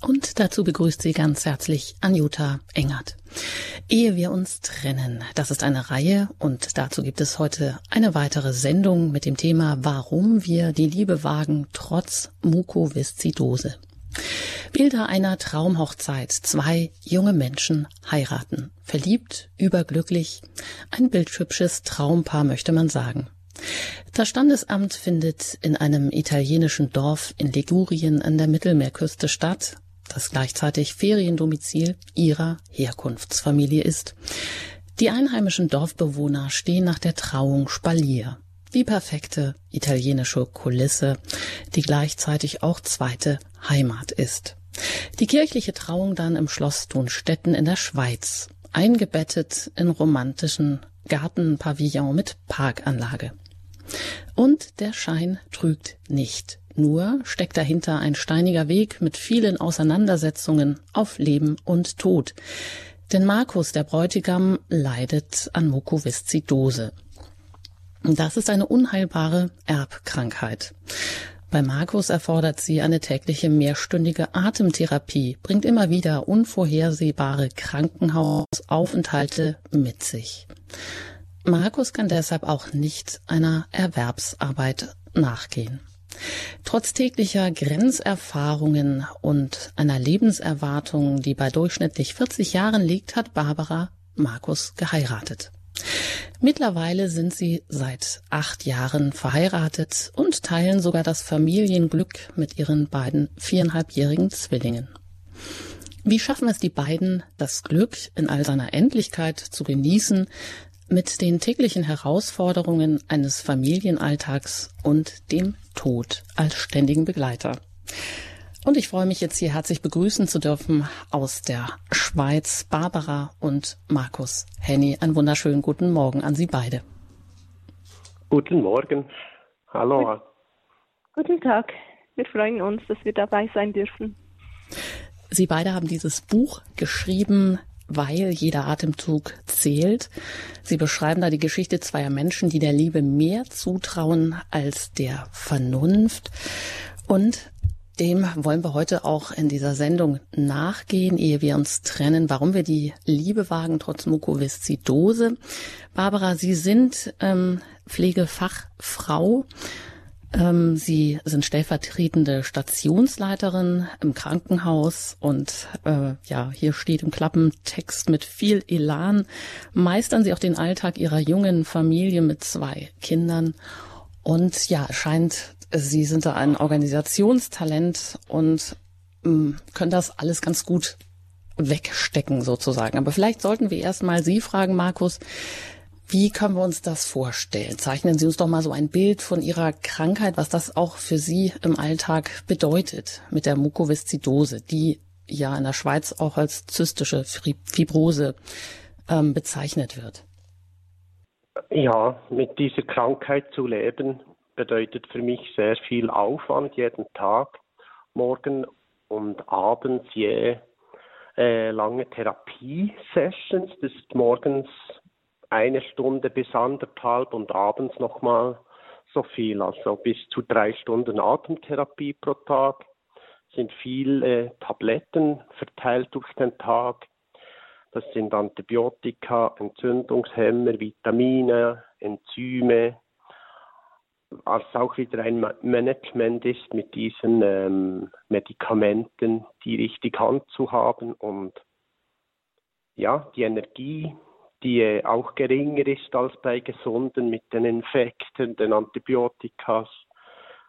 Und dazu begrüßt sie ganz herzlich Anjuta Engert. Ehe wir uns trennen, das ist eine Reihe und dazu gibt es heute eine weitere Sendung mit dem Thema Warum wir die Liebe wagen trotz Mukoviszidose. Bilder einer Traumhochzeit. Zwei junge Menschen heiraten. Verliebt, überglücklich. Ein bildhübsches Traumpaar möchte man sagen. Das Standesamt findet in einem italienischen Dorf in Ligurien an der Mittelmeerküste statt das gleichzeitig Feriendomizil ihrer Herkunftsfamilie ist. Die einheimischen Dorfbewohner stehen nach der Trauung Spalier. Die perfekte italienische Kulisse, die gleichzeitig auch zweite Heimat ist. Die kirchliche Trauung dann im Schloss Thunstetten in der Schweiz, eingebettet in romantischen Gartenpavillon mit Parkanlage. Und der Schein trügt nicht. Nur steckt dahinter ein steiniger Weg mit vielen Auseinandersetzungen auf Leben und Tod. Denn Markus, der Bräutigam, leidet an Mukoviszidose. Das ist eine unheilbare Erbkrankheit. Bei Markus erfordert sie eine tägliche mehrstündige Atemtherapie, bringt immer wieder unvorhersehbare Krankenhausaufenthalte mit sich. Markus kann deshalb auch nicht einer Erwerbsarbeit nachgehen. Trotz täglicher Grenzerfahrungen und einer Lebenserwartung, die bei durchschnittlich 40 Jahren liegt, hat Barbara Markus geheiratet. Mittlerweile sind sie seit acht Jahren verheiratet und teilen sogar das Familienglück mit ihren beiden viereinhalbjährigen Zwillingen. Wie schaffen es die beiden, das Glück in all seiner Endlichkeit zu genießen, mit den täglichen Herausforderungen eines Familienalltags und dem Tod als ständigen Begleiter. Und ich freue mich jetzt hier herzlich begrüßen zu dürfen aus der Schweiz Barbara und Markus Henny. Einen wunderschönen guten Morgen an Sie beide. Guten Morgen. Hallo. Guten Tag. Wir freuen uns, dass wir dabei sein dürfen. Sie beide haben dieses Buch geschrieben, weil jeder Atemzug zählt. Sie beschreiben da die Geschichte zweier Menschen, die der Liebe mehr zutrauen als der Vernunft. Und dem wollen wir heute auch in dieser Sendung nachgehen, ehe wir uns trennen, warum wir die Liebe wagen trotz Mukoviszidose. Barbara, Sie sind ähm, Pflegefachfrau Sie sind stellvertretende Stationsleiterin im Krankenhaus und äh, ja, hier steht im Klappentext mit viel Elan meistern Sie auch den Alltag Ihrer jungen Familie mit zwei Kindern. Und ja, scheint, Sie sind da ein Organisationstalent und äh, können das alles ganz gut wegstecken sozusagen. Aber vielleicht sollten wir erst mal Sie fragen, Markus, wie können wir uns das vorstellen? Zeichnen Sie uns doch mal so ein Bild von Ihrer Krankheit, was das auch für Sie im Alltag bedeutet mit der Mukoviszidose, die ja in der Schweiz auch als zystische Fibrose ähm, bezeichnet wird. Ja, mit dieser Krankheit zu leben bedeutet für mich sehr viel Aufwand jeden Tag, morgen und abends je äh, lange Therapiesessions. Das ist morgens eine Stunde bis anderthalb und abends nochmal so viel, also bis zu drei Stunden Atemtherapie pro Tag, sind viele Tabletten verteilt durch den Tag. Das sind Antibiotika, Entzündungshemmer, Vitamine, Enzyme, als auch wieder ein Management ist, mit diesen ähm, Medikamenten die richtig handzuhaben und ja, die Energie die äh, auch geringer ist als bei Gesunden mit den Infekten, den Antibiotikas,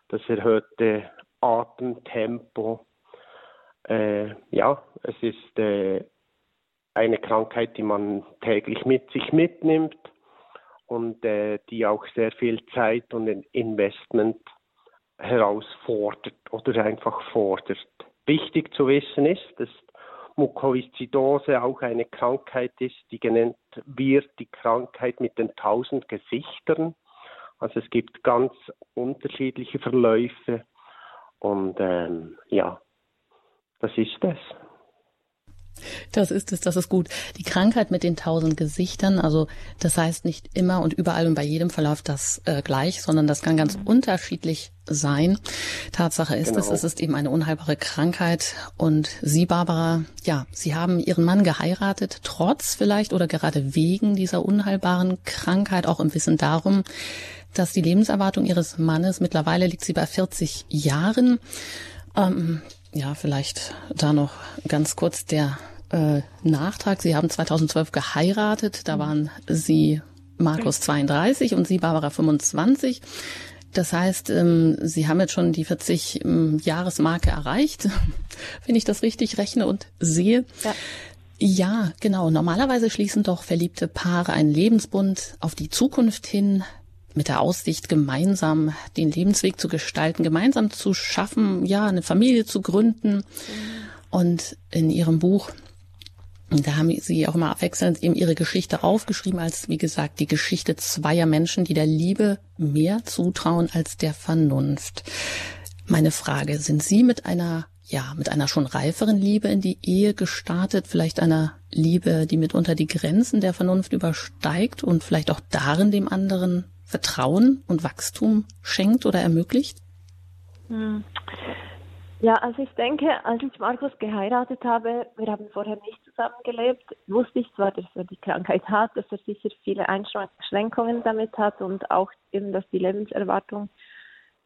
das erhöhte Atemtempo. Äh, ja, es ist äh, eine Krankheit, die man täglich mit sich mitnimmt und äh, die auch sehr viel Zeit und Investment herausfordert oder einfach fordert. Wichtig zu wissen ist, dass Mukoviszidose auch eine Krankheit ist, die genannt wird, die Krankheit mit den tausend Gesichtern. Also es gibt ganz unterschiedliche Verläufe und ähm, ja, das ist es. Das ist es, das ist gut. Die Krankheit mit den tausend Gesichtern, also das heißt nicht immer und überall und bei jedem verläuft das äh, gleich, sondern das kann ganz mhm. unterschiedlich sein. Tatsache ist genau. es, es ist eben eine unheilbare Krankheit und Sie, Barbara, ja, Sie haben Ihren Mann geheiratet, trotz vielleicht oder gerade wegen dieser unheilbaren Krankheit, auch im Wissen darum, dass die Lebenserwartung Ihres Mannes mittlerweile liegt sie bei 40 Jahren. Ähm, ja, vielleicht da noch ganz kurz der äh, Nachtrag. Sie haben 2012 geheiratet. Da mhm. waren Sie Markus 32 und Sie Barbara 25. Das heißt, ähm, Sie haben jetzt schon die 40 ähm, Jahresmarke erreicht, wenn ich das richtig rechne und sehe. Ja. Ja, genau. Normalerweise schließen doch verliebte Paare einen Lebensbund auf die Zukunft hin mit der Aussicht, gemeinsam den Lebensweg zu gestalten, gemeinsam zu schaffen, ja, eine Familie zu gründen. Und in ihrem Buch, da haben sie auch immer abwechselnd eben ihre Geschichte aufgeschrieben als, wie gesagt, die Geschichte zweier Menschen, die der Liebe mehr zutrauen als der Vernunft. Meine Frage, sind Sie mit einer ja, mit einer schon reiferen Liebe in die Ehe gestartet, vielleicht einer Liebe, die mitunter die Grenzen der Vernunft übersteigt und vielleicht auch darin dem anderen Vertrauen und Wachstum schenkt oder ermöglicht? Hm. Ja, also ich denke, als ich Markus geheiratet habe, wir haben vorher nicht zusammengelebt, wusste ich zwar, dass er die Krankheit hat, dass er sicher viele Einschränkungen damit hat und auch eben, dass die Lebenserwartung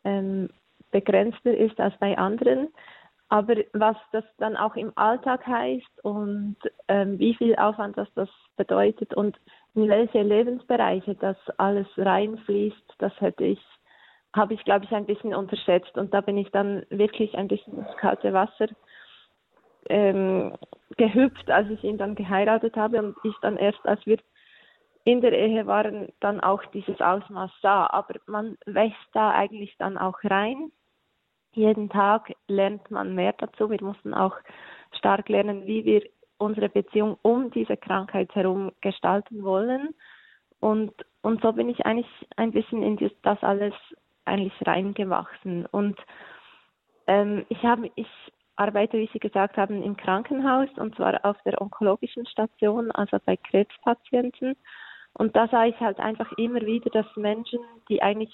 ähm, begrenzter ist als bei anderen. Aber was das dann auch im Alltag heißt und ähm, wie viel Aufwand das, das bedeutet und in welche Lebensbereiche das alles reinfließt, das hätte ich, habe ich, glaube ich, ein bisschen unterschätzt. Und da bin ich dann wirklich ein bisschen ins kalte Wasser ähm, gehüpft, als ich ihn dann geheiratet habe und ich dann erst, als wir in der Ehe waren, dann auch dieses Ausmaß sah. Aber man wächst da eigentlich dann auch rein. Jeden Tag lernt man mehr dazu. Wir mussten auch stark lernen, wie wir unsere Beziehung um diese Krankheit herum gestalten wollen. Und, und so bin ich eigentlich ein bisschen in das alles eigentlich reingewachsen. Und ähm, ich habe, ich arbeite, wie Sie gesagt haben, im Krankenhaus und zwar auf der onkologischen Station, also bei Krebspatienten. Und da sah ich halt einfach immer wieder, dass Menschen, die eigentlich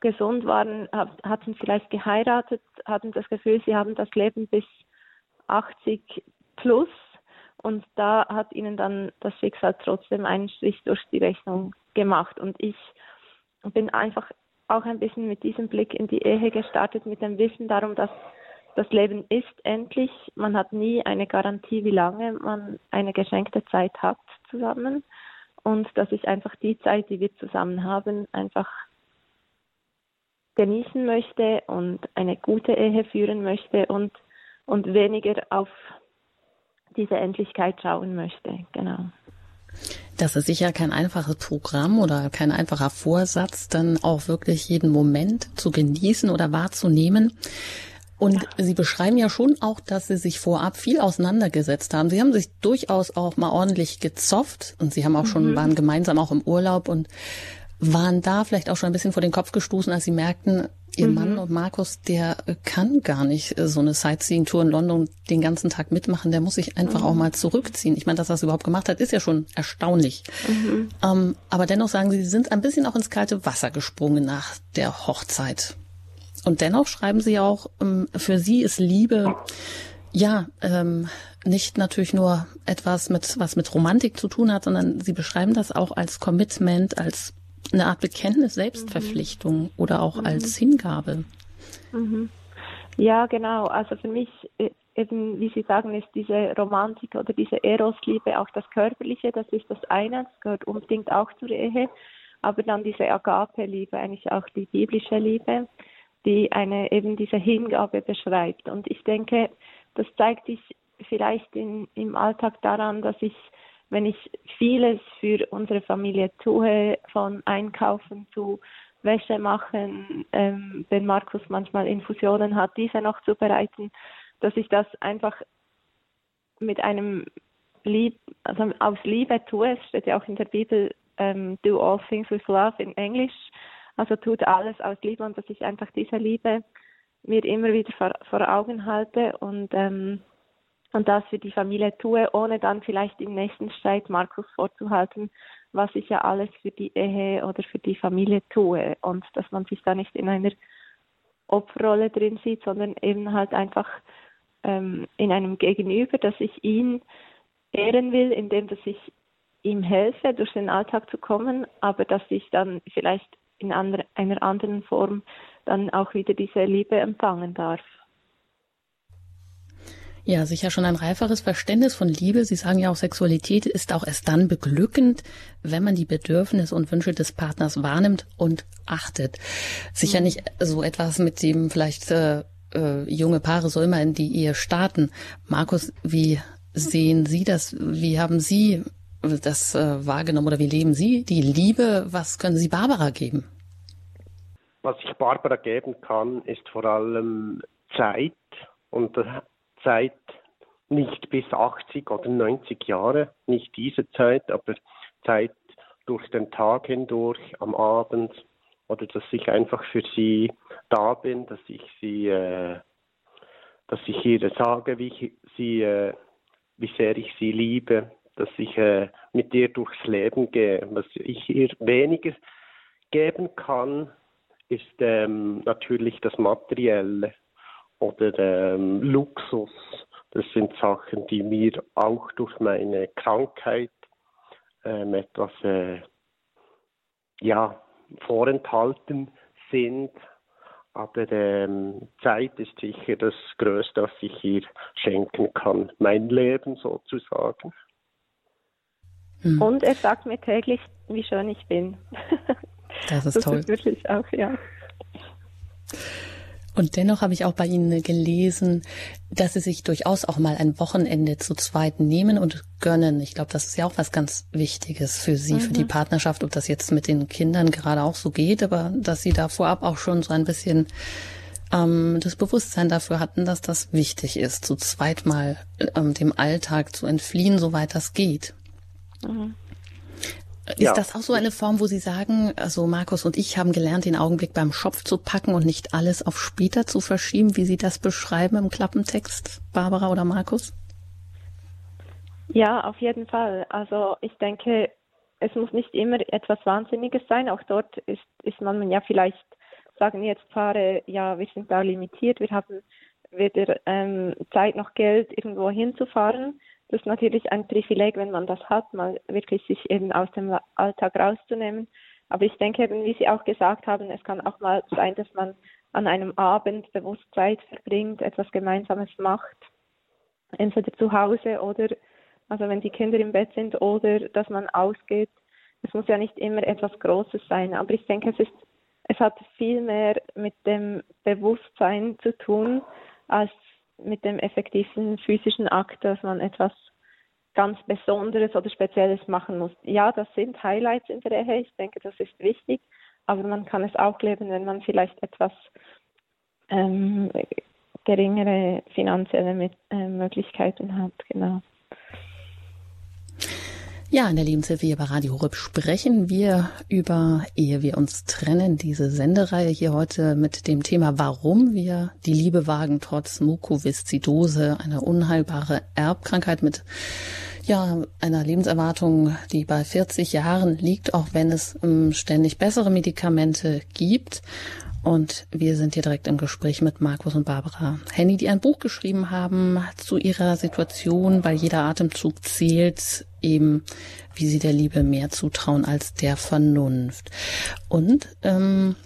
gesund waren, hatten vielleicht geheiratet, hatten das Gefühl, sie haben das Leben bis 80 plus und da hat ihnen dann das Schicksal trotzdem einen Strich durch die Rechnung gemacht. Und ich bin einfach auch ein bisschen mit diesem Blick in die Ehe gestartet, mit dem Wissen darum, dass das Leben ist endlich. Man hat nie eine Garantie, wie lange man eine geschenkte Zeit hat zusammen. Und dass ich einfach die Zeit, die wir zusammen haben, einfach genießen möchte und eine gute Ehe führen möchte und, und weniger auf diese Endlichkeit schauen möchte. Genau. Das ist sicher kein einfaches Programm oder kein einfacher Vorsatz, dann auch wirklich jeden Moment zu genießen oder wahrzunehmen. Und ja. Sie beschreiben ja schon auch, dass Sie sich vorab viel auseinandergesetzt haben. Sie haben sich durchaus auch mal ordentlich gezofft und Sie haben auch schon, mhm. waren gemeinsam auch im Urlaub und waren da vielleicht auch schon ein bisschen vor den Kopf gestoßen, als Sie merkten, Ihr mhm. Mann und Markus, der kann gar nicht äh, so eine Sightseeing-Tour in London den ganzen Tag mitmachen. Der muss sich einfach mhm. auch mal zurückziehen. Ich meine, dass er das überhaupt gemacht hat, ist ja schon erstaunlich. Mhm. Ähm, aber dennoch sagen Sie, Sie sind ein bisschen auch ins kalte Wasser gesprungen nach der Hochzeit. Und dennoch schreiben Sie auch, ähm, für Sie ist Liebe ja ähm, nicht natürlich nur etwas mit was mit Romantik zu tun hat, sondern Sie beschreiben das auch als Commitment, als eine Art Bekenntnis, Selbstverpflichtung mhm. oder auch mhm. als Hingabe. Mhm. Ja, genau. Also für mich äh, eben, wie Sie sagen, ist diese Romantik oder diese Eros-Liebe auch das Körperliche, das ist das eine, das gehört unbedingt auch zur Ehe. Aber dann diese Agape-Liebe, eigentlich auch die biblische Liebe, die eine eben diese Hingabe beschreibt. Und ich denke, das zeigt sich vielleicht in, im Alltag daran, dass ich wenn ich vieles für unsere Familie tue, von Einkaufen zu Wäsche machen, ähm, wenn Markus manchmal Infusionen hat, diese noch zu bereiten, dass ich das einfach mit einem Lieb, also aus Liebe tue. Es steht ja auch in der Bibel, ähm, do all things with love in Englisch. Also tut alles aus Liebe und dass ich einfach diese Liebe mir immer wieder vor, vor Augen halte und ähm, und das für die Familie tue, ohne dann vielleicht im nächsten Streit Markus vorzuhalten, was ich ja alles für die Ehe oder für die Familie tue und dass man sich da nicht in einer Opferrolle drin sieht, sondern eben halt einfach ähm, in einem Gegenüber, dass ich ihn ehren will, indem dass ich ihm helfe, durch den Alltag zu kommen, aber dass ich dann vielleicht in andre, einer anderen Form dann auch wieder diese Liebe empfangen darf. Ja, sicher schon ein reiferes Verständnis von Liebe. Sie sagen ja auch, Sexualität ist auch erst dann beglückend, wenn man die Bedürfnisse und Wünsche des Partners wahrnimmt und achtet. Sicher mhm. nicht so etwas, mit dem vielleicht äh, äh, junge Paare so immer in die Ehe starten. Markus, wie sehen Sie das? Wie haben Sie das äh, wahrgenommen oder wie leben Sie die Liebe? Was können Sie Barbara geben? Was ich Barbara geben kann, ist vor allem Zeit und Zeit nicht bis 80 oder 90 Jahre, nicht diese Zeit, aber Zeit durch den Tag hindurch, am Abend oder dass ich einfach für sie da bin, dass ich sie, äh, dass ich ihr sage, wie ich sie, äh, wie sehr ich sie liebe, dass ich äh, mit ihr durchs Leben gehe. Was ich ihr weniger geben kann, ist ähm, natürlich das Materielle oder ähm, Luxus. Das sind Sachen, die mir auch durch meine Krankheit ähm, etwas äh, ja, vorenthalten sind. Aber ähm, Zeit ist sicher das Größte, was ich ihr schenken kann. Mein Leben sozusagen. Hm. Und er sagt mir täglich, wie schön ich bin. Das ist das toll. Ist wirklich auch, ja. Und dennoch habe ich auch bei Ihnen gelesen, dass Sie sich durchaus auch mal ein Wochenende zu zweit nehmen und gönnen. Ich glaube, das ist ja auch was ganz Wichtiges für Sie, mhm. für die mhm. Partnerschaft, ob das jetzt mit den Kindern gerade auch so geht, aber dass Sie da vorab auch schon so ein bisschen ähm, das Bewusstsein dafür hatten, dass das wichtig ist, zu zweit mal ähm, dem Alltag zu entfliehen, soweit das geht. Mhm. Ist ja. das auch so eine Form, wo Sie sagen, also Markus und ich haben gelernt, den Augenblick beim Schopf zu packen und nicht alles auf später zu verschieben, wie Sie das beschreiben im Klappentext, Barbara oder Markus? Ja, auf jeden Fall. Also ich denke, es muss nicht immer etwas Wahnsinniges sein. Auch dort ist, ist man ja vielleicht, sagen jetzt Paare, ja, wir sind da limitiert, wir haben weder ähm, Zeit noch Geld, irgendwo hinzufahren. Das ist natürlich ein Privileg, wenn man das hat, mal wirklich sich eben aus dem Alltag rauszunehmen. Aber ich denke eben, wie Sie auch gesagt haben, es kann auch mal sein, dass man an einem Abend bewusst Zeit verbringt, etwas Gemeinsames macht, entweder zu Hause oder, also wenn die Kinder im Bett sind oder dass man ausgeht. Es muss ja nicht immer etwas Großes sein, aber ich denke, es ist, es hat viel mehr mit dem Bewusstsein zu tun, als mit dem effektiven physischen Akt, dass man etwas ganz Besonderes oder Spezielles machen muss. Ja, das sind Highlights in der Ehe. Ich denke, das ist wichtig, aber man kann es auch leben, wenn man vielleicht etwas ähm, geringere finanzielle äh, Möglichkeiten hat. Genau. Ja, in der Lebenshilfe hier bei Radio Horeb sprechen wir über, ehe wir uns trennen, diese Sendereihe hier heute mit dem Thema, warum wir die Liebe wagen trotz Mukoviszidose, eine unheilbare Erbkrankheit mit ja, einer Lebenserwartung, die bei 40 Jahren liegt, auch wenn es ähm, ständig bessere Medikamente gibt. Und wir sind hier direkt im Gespräch mit Markus und Barbara Henny, die ein Buch geschrieben haben zu ihrer Situation, weil jeder Atemzug zählt, eben wie sie der Liebe mehr zutrauen als der Vernunft. Und ähm,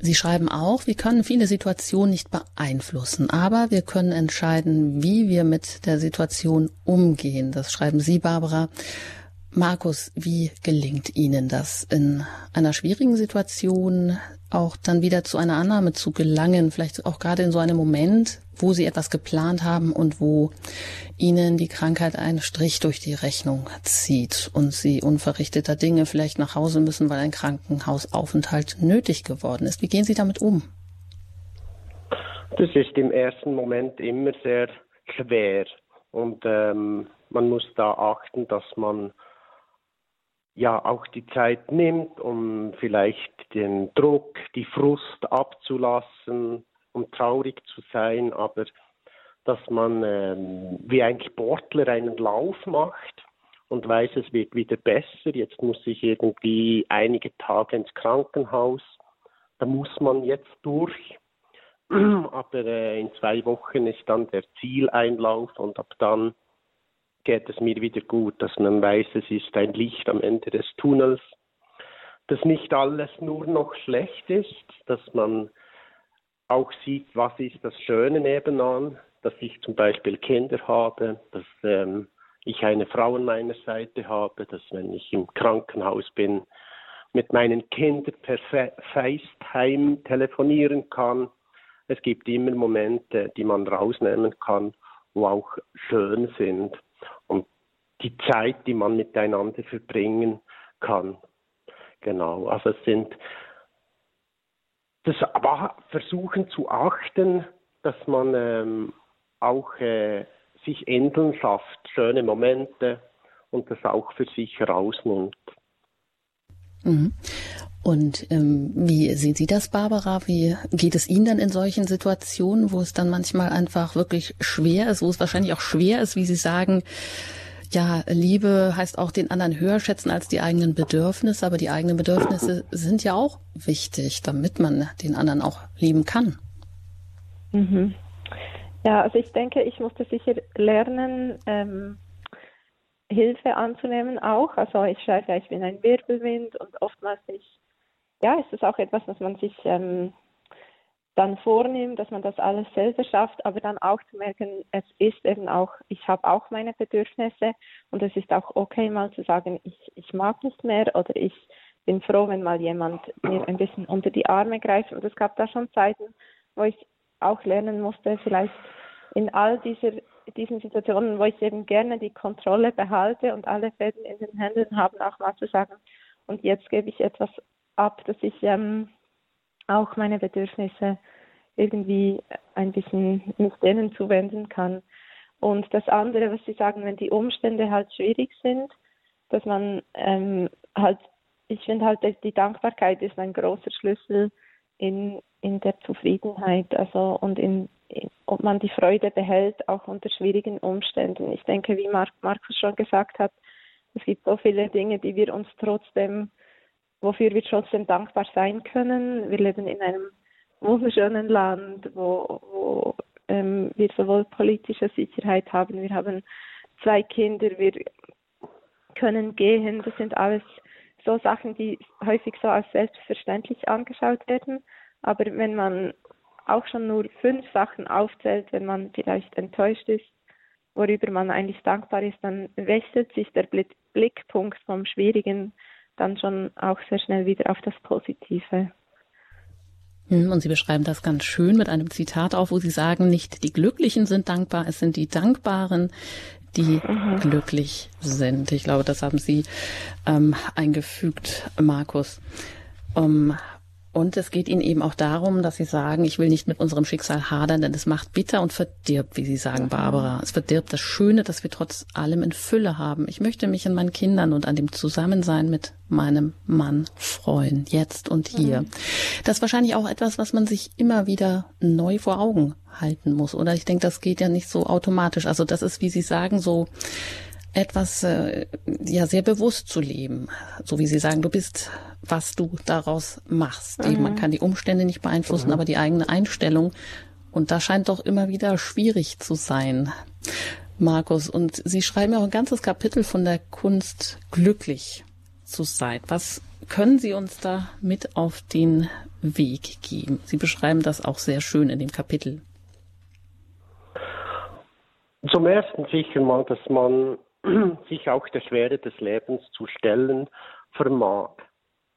Sie schreiben auch, wir können viele Situationen nicht beeinflussen, aber wir können entscheiden, wie wir mit der Situation umgehen. Das schreiben Sie, Barbara. Markus, wie gelingt Ihnen das in einer schwierigen Situation auch dann wieder zu einer Annahme zu gelangen, vielleicht auch gerade in so einem Moment, wo Sie etwas geplant haben und wo Ihnen die Krankheit einen Strich durch die Rechnung zieht und Sie unverrichteter Dinge vielleicht nach Hause müssen, weil ein Krankenhausaufenthalt nötig geworden ist. Wie gehen Sie damit um? Das ist im ersten Moment immer sehr schwer und ähm, man muss da achten, dass man ja auch die Zeit nimmt, um vielleicht den Druck, die Frust abzulassen, um traurig zu sein, aber dass man ähm, wie ein Sportler einen Lauf macht und weiß, es wird wieder besser. Jetzt muss ich irgendwie einige Tage ins Krankenhaus. Da muss man jetzt durch. Aber äh, in zwei Wochen ist dann der Zieleinlauf und ab dann geht es mir wieder gut, dass man weiß, es ist ein Licht am Ende des Tunnels, dass nicht alles nur noch schlecht ist, dass man auch sieht, was ist das Schöne nebenan, dass ich zum Beispiel Kinder habe, dass ähm, ich eine Frau an meiner Seite habe, dass wenn ich im Krankenhaus bin, mit meinen Kindern per FaceTime telefonieren kann. Es gibt immer Momente, die man rausnehmen kann, wo auch schön sind. Die Zeit, die man miteinander verbringen kann. Genau, also es sind das versuchen zu achten, dass man ähm, auch äh, sich Inseln schafft, schöne Momente und das auch für sich rausnimmt. Mhm. Und ähm, wie sehen Sie das, Barbara? Wie geht es Ihnen dann in solchen Situationen, wo es dann manchmal einfach wirklich schwer ist, wo es wahrscheinlich auch schwer ist, wie Sie sagen, ja, Liebe heißt auch den anderen höher schätzen als die eigenen Bedürfnisse, aber die eigenen Bedürfnisse sind ja auch wichtig, damit man den anderen auch lieben kann. Mhm. Ja, also ich denke, ich musste sicher lernen, ähm, Hilfe anzunehmen auch. Also ich schreibe ja, ich bin ein Wirbelwind und oftmals ich, ja, ist das auch etwas, was man sich ähm, dann vornimmt, dass man das alles selber schafft, aber dann auch zu merken, es ist eben auch, ich habe auch meine Bedürfnisse und es ist auch okay, mal zu sagen, ich, ich mag nicht mehr oder ich bin froh, wenn mal jemand mir ein bisschen unter die Arme greift. Und es gab da schon Zeiten, wo ich auch lernen musste, vielleicht in all dieser, diesen Situationen, wo ich eben gerne die Kontrolle behalte und alle Fäden in den Händen haben, auch mal zu sagen, und jetzt gebe ich etwas ab, dass ich ähm, auch meine Bedürfnisse irgendwie ein bisschen mit denen zuwenden kann. Und das andere, was Sie sagen, wenn die Umstände halt schwierig sind, dass man ähm, halt, ich finde halt, die Dankbarkeit ist ein großer Schlüssel in, in der Zufriedenheit, also und in, in, ob man die Freude behält, auch unter schwierigen Umständen. Ich denke, wie Mark, Markus schon gesagt hat, es gibt so viele Dinge, die wir uns trotzdem wofür wir trotzdem dankbar sein können. Wir leben in einem wunderschönen Land, wo, wo ähm, wir sowohl politische Sicherheit haben, wir haben zwei Kinder, wir können gehen. Das sind alles so Sachen, die häufig so als selbstverständlich angeschaut werden. Aber wenn man auch schon nur fünf Sachen aufzählt, wenn man vielleicht enttäuscht ist, worüber man eigentlich dankbar ist, dann wechselt sich der Blickpunkt vom Schwierigen dann schon auch sehr schnell wieder auf das Positive. Hm, und Sie beschreiben das ganz schön mit einem Zitat auf, wo Sie sagen, nicht die Glücklichen sind dankbar, es sind die Dankbaren, die mhm. glücklich sind. Ich glaube, das haben Sie ähm, eingefügt, Markus. Um, und es geht Ihnen eben auch darum, dass Sie sagen, ich will nicht mit unserem Schicksal hadern, denn es macht bitter und verdirbt, wie Sie sagen. Barbara. Es verdirbt das Schöne, dass wir trotz allem in Fülle haben. Ich möchte mich an meinen Kindern und an dem Zusammensein mit meinem Mann freuen, jetzt und hier. Mhm. Das ist wahrscheinlich auch etwas, was man sich immer wieder neu vor Augen halten muss. Oder ich denke, das geht ja nicht so automatisch. Also das ist, wie Sie sagen, so etwas äh, ja sehr bewusst zu leben, so wie Sie sagen, du bist, was du daraus machst. Mhm. Man kann die Umstände nicht beeinflussen, mhm. aber die eigene Einstellung. Und da scheint doch immer wieder schwierig zu sein, Markus. Und Sie schreiben ja auch ein ganzes Kapitel von der Kunst, glücklich zu sein. Was können Sie uns da mit auf den Weg geben? Sie beschreiben das auch sehr schön in dem Kapitel. Zum ersten sicher mal, dass man sich auch der Schwere des Lebens zu stellen vermag.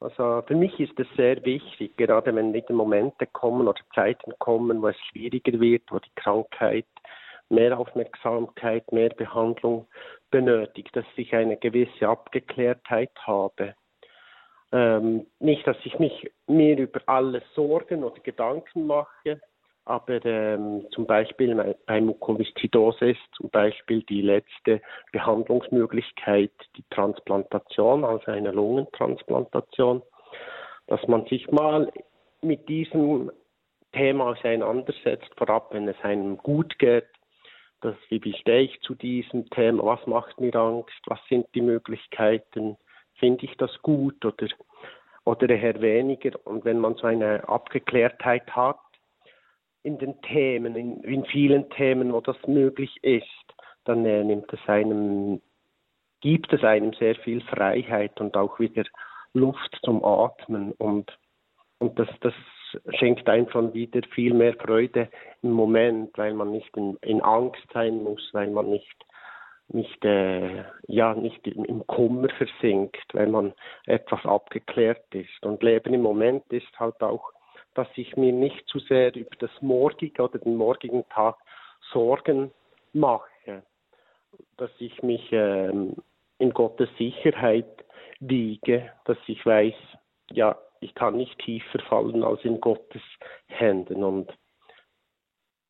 Also für mich ist es sehr wichtig, gerade wenn wieder Momente kommen oder Zeiten kommen, wo es schwieriger wird, wo die Krankheit mehr Aufmerksamkeit, mehr Behandlung benötigt, dass ich eine gewisse Abgeklärtheit habe. Ähm, nicht, dass ich mich mir über alles Sorgen oder Gedanken mache, aber ähm, zum Beispiel bei Mukoviszidose zum Beispiel die letzte Behandlungsmöglichkeit die Transplantation, also eine Lungentransplantation, dass man sich mal mit diesem Thema auseinandersetzt, vorab wenn es einem gut geht, dass, wie, wie stehe ich zu diesem Thema, was macht mir Angst, was sind die Möglichkeiten, finde ich das gut oder, oder eher weniger. Und wenn man so eine Abgeklärtheit hat in den Themen, in, in vielen Themen, wo das möglich ist, dann äh, nimmt es einem, gibt es einem sehr viel Freiheit und auch wieder Luft zum Atmen und, und das, das schenkt einfach wieder viel mehr Freude im Moment, weil man nicht in, in Angst sein muss, weil man nicht nicht äh, ja nicht im Kummer versinkt, weil man etwas abgeklärt ist. Und Leben im Moment ist halt auch, dass ich mir nicht zu sehr über das morgige oder den morgigen Tag Sorgen mache, dass ich mich ähm, in Gottes Sicherheit wiege, dass ich weiß, ja, ich kann nicht tiefer fallen als in Gottes Händen. Und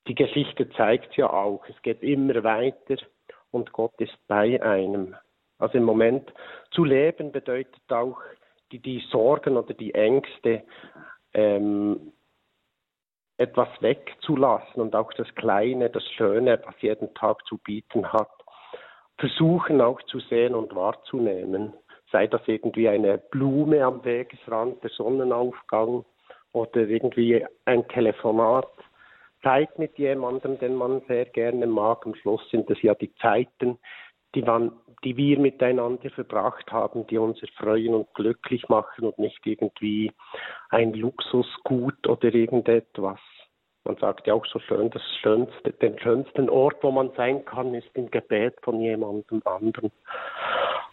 die Geschichte zeigt ja auch, es geht immer weiter und Gott ist bei einem. Also im Moment zu leben bedeutet auch, die, die Sorgen oder die Ängste ähm, etwas wegzulassen und auch das Kleine, das Schöne, was jeden Tag zu bieten hat, versuchen auch zu sehen und wahrzunehmen sei das irgendwie eine Blume am Wegesrand, der Sonnenaufgang oder irgendwie ein Telefonat. Zeit mit jemandem, den man sehr gerne mag. Am Schluss sind es ja die Zeiten, die, man, die wir miteinander verbracht haben, die uns erfreuen und glücklich machen und nicht irgendwie ein Luxusgut oder irgendetwas. Man sagt ja auch so schön, das schönste, den schönsten Ort, wo man sein kann, ist im Gebet von jemandem anderen.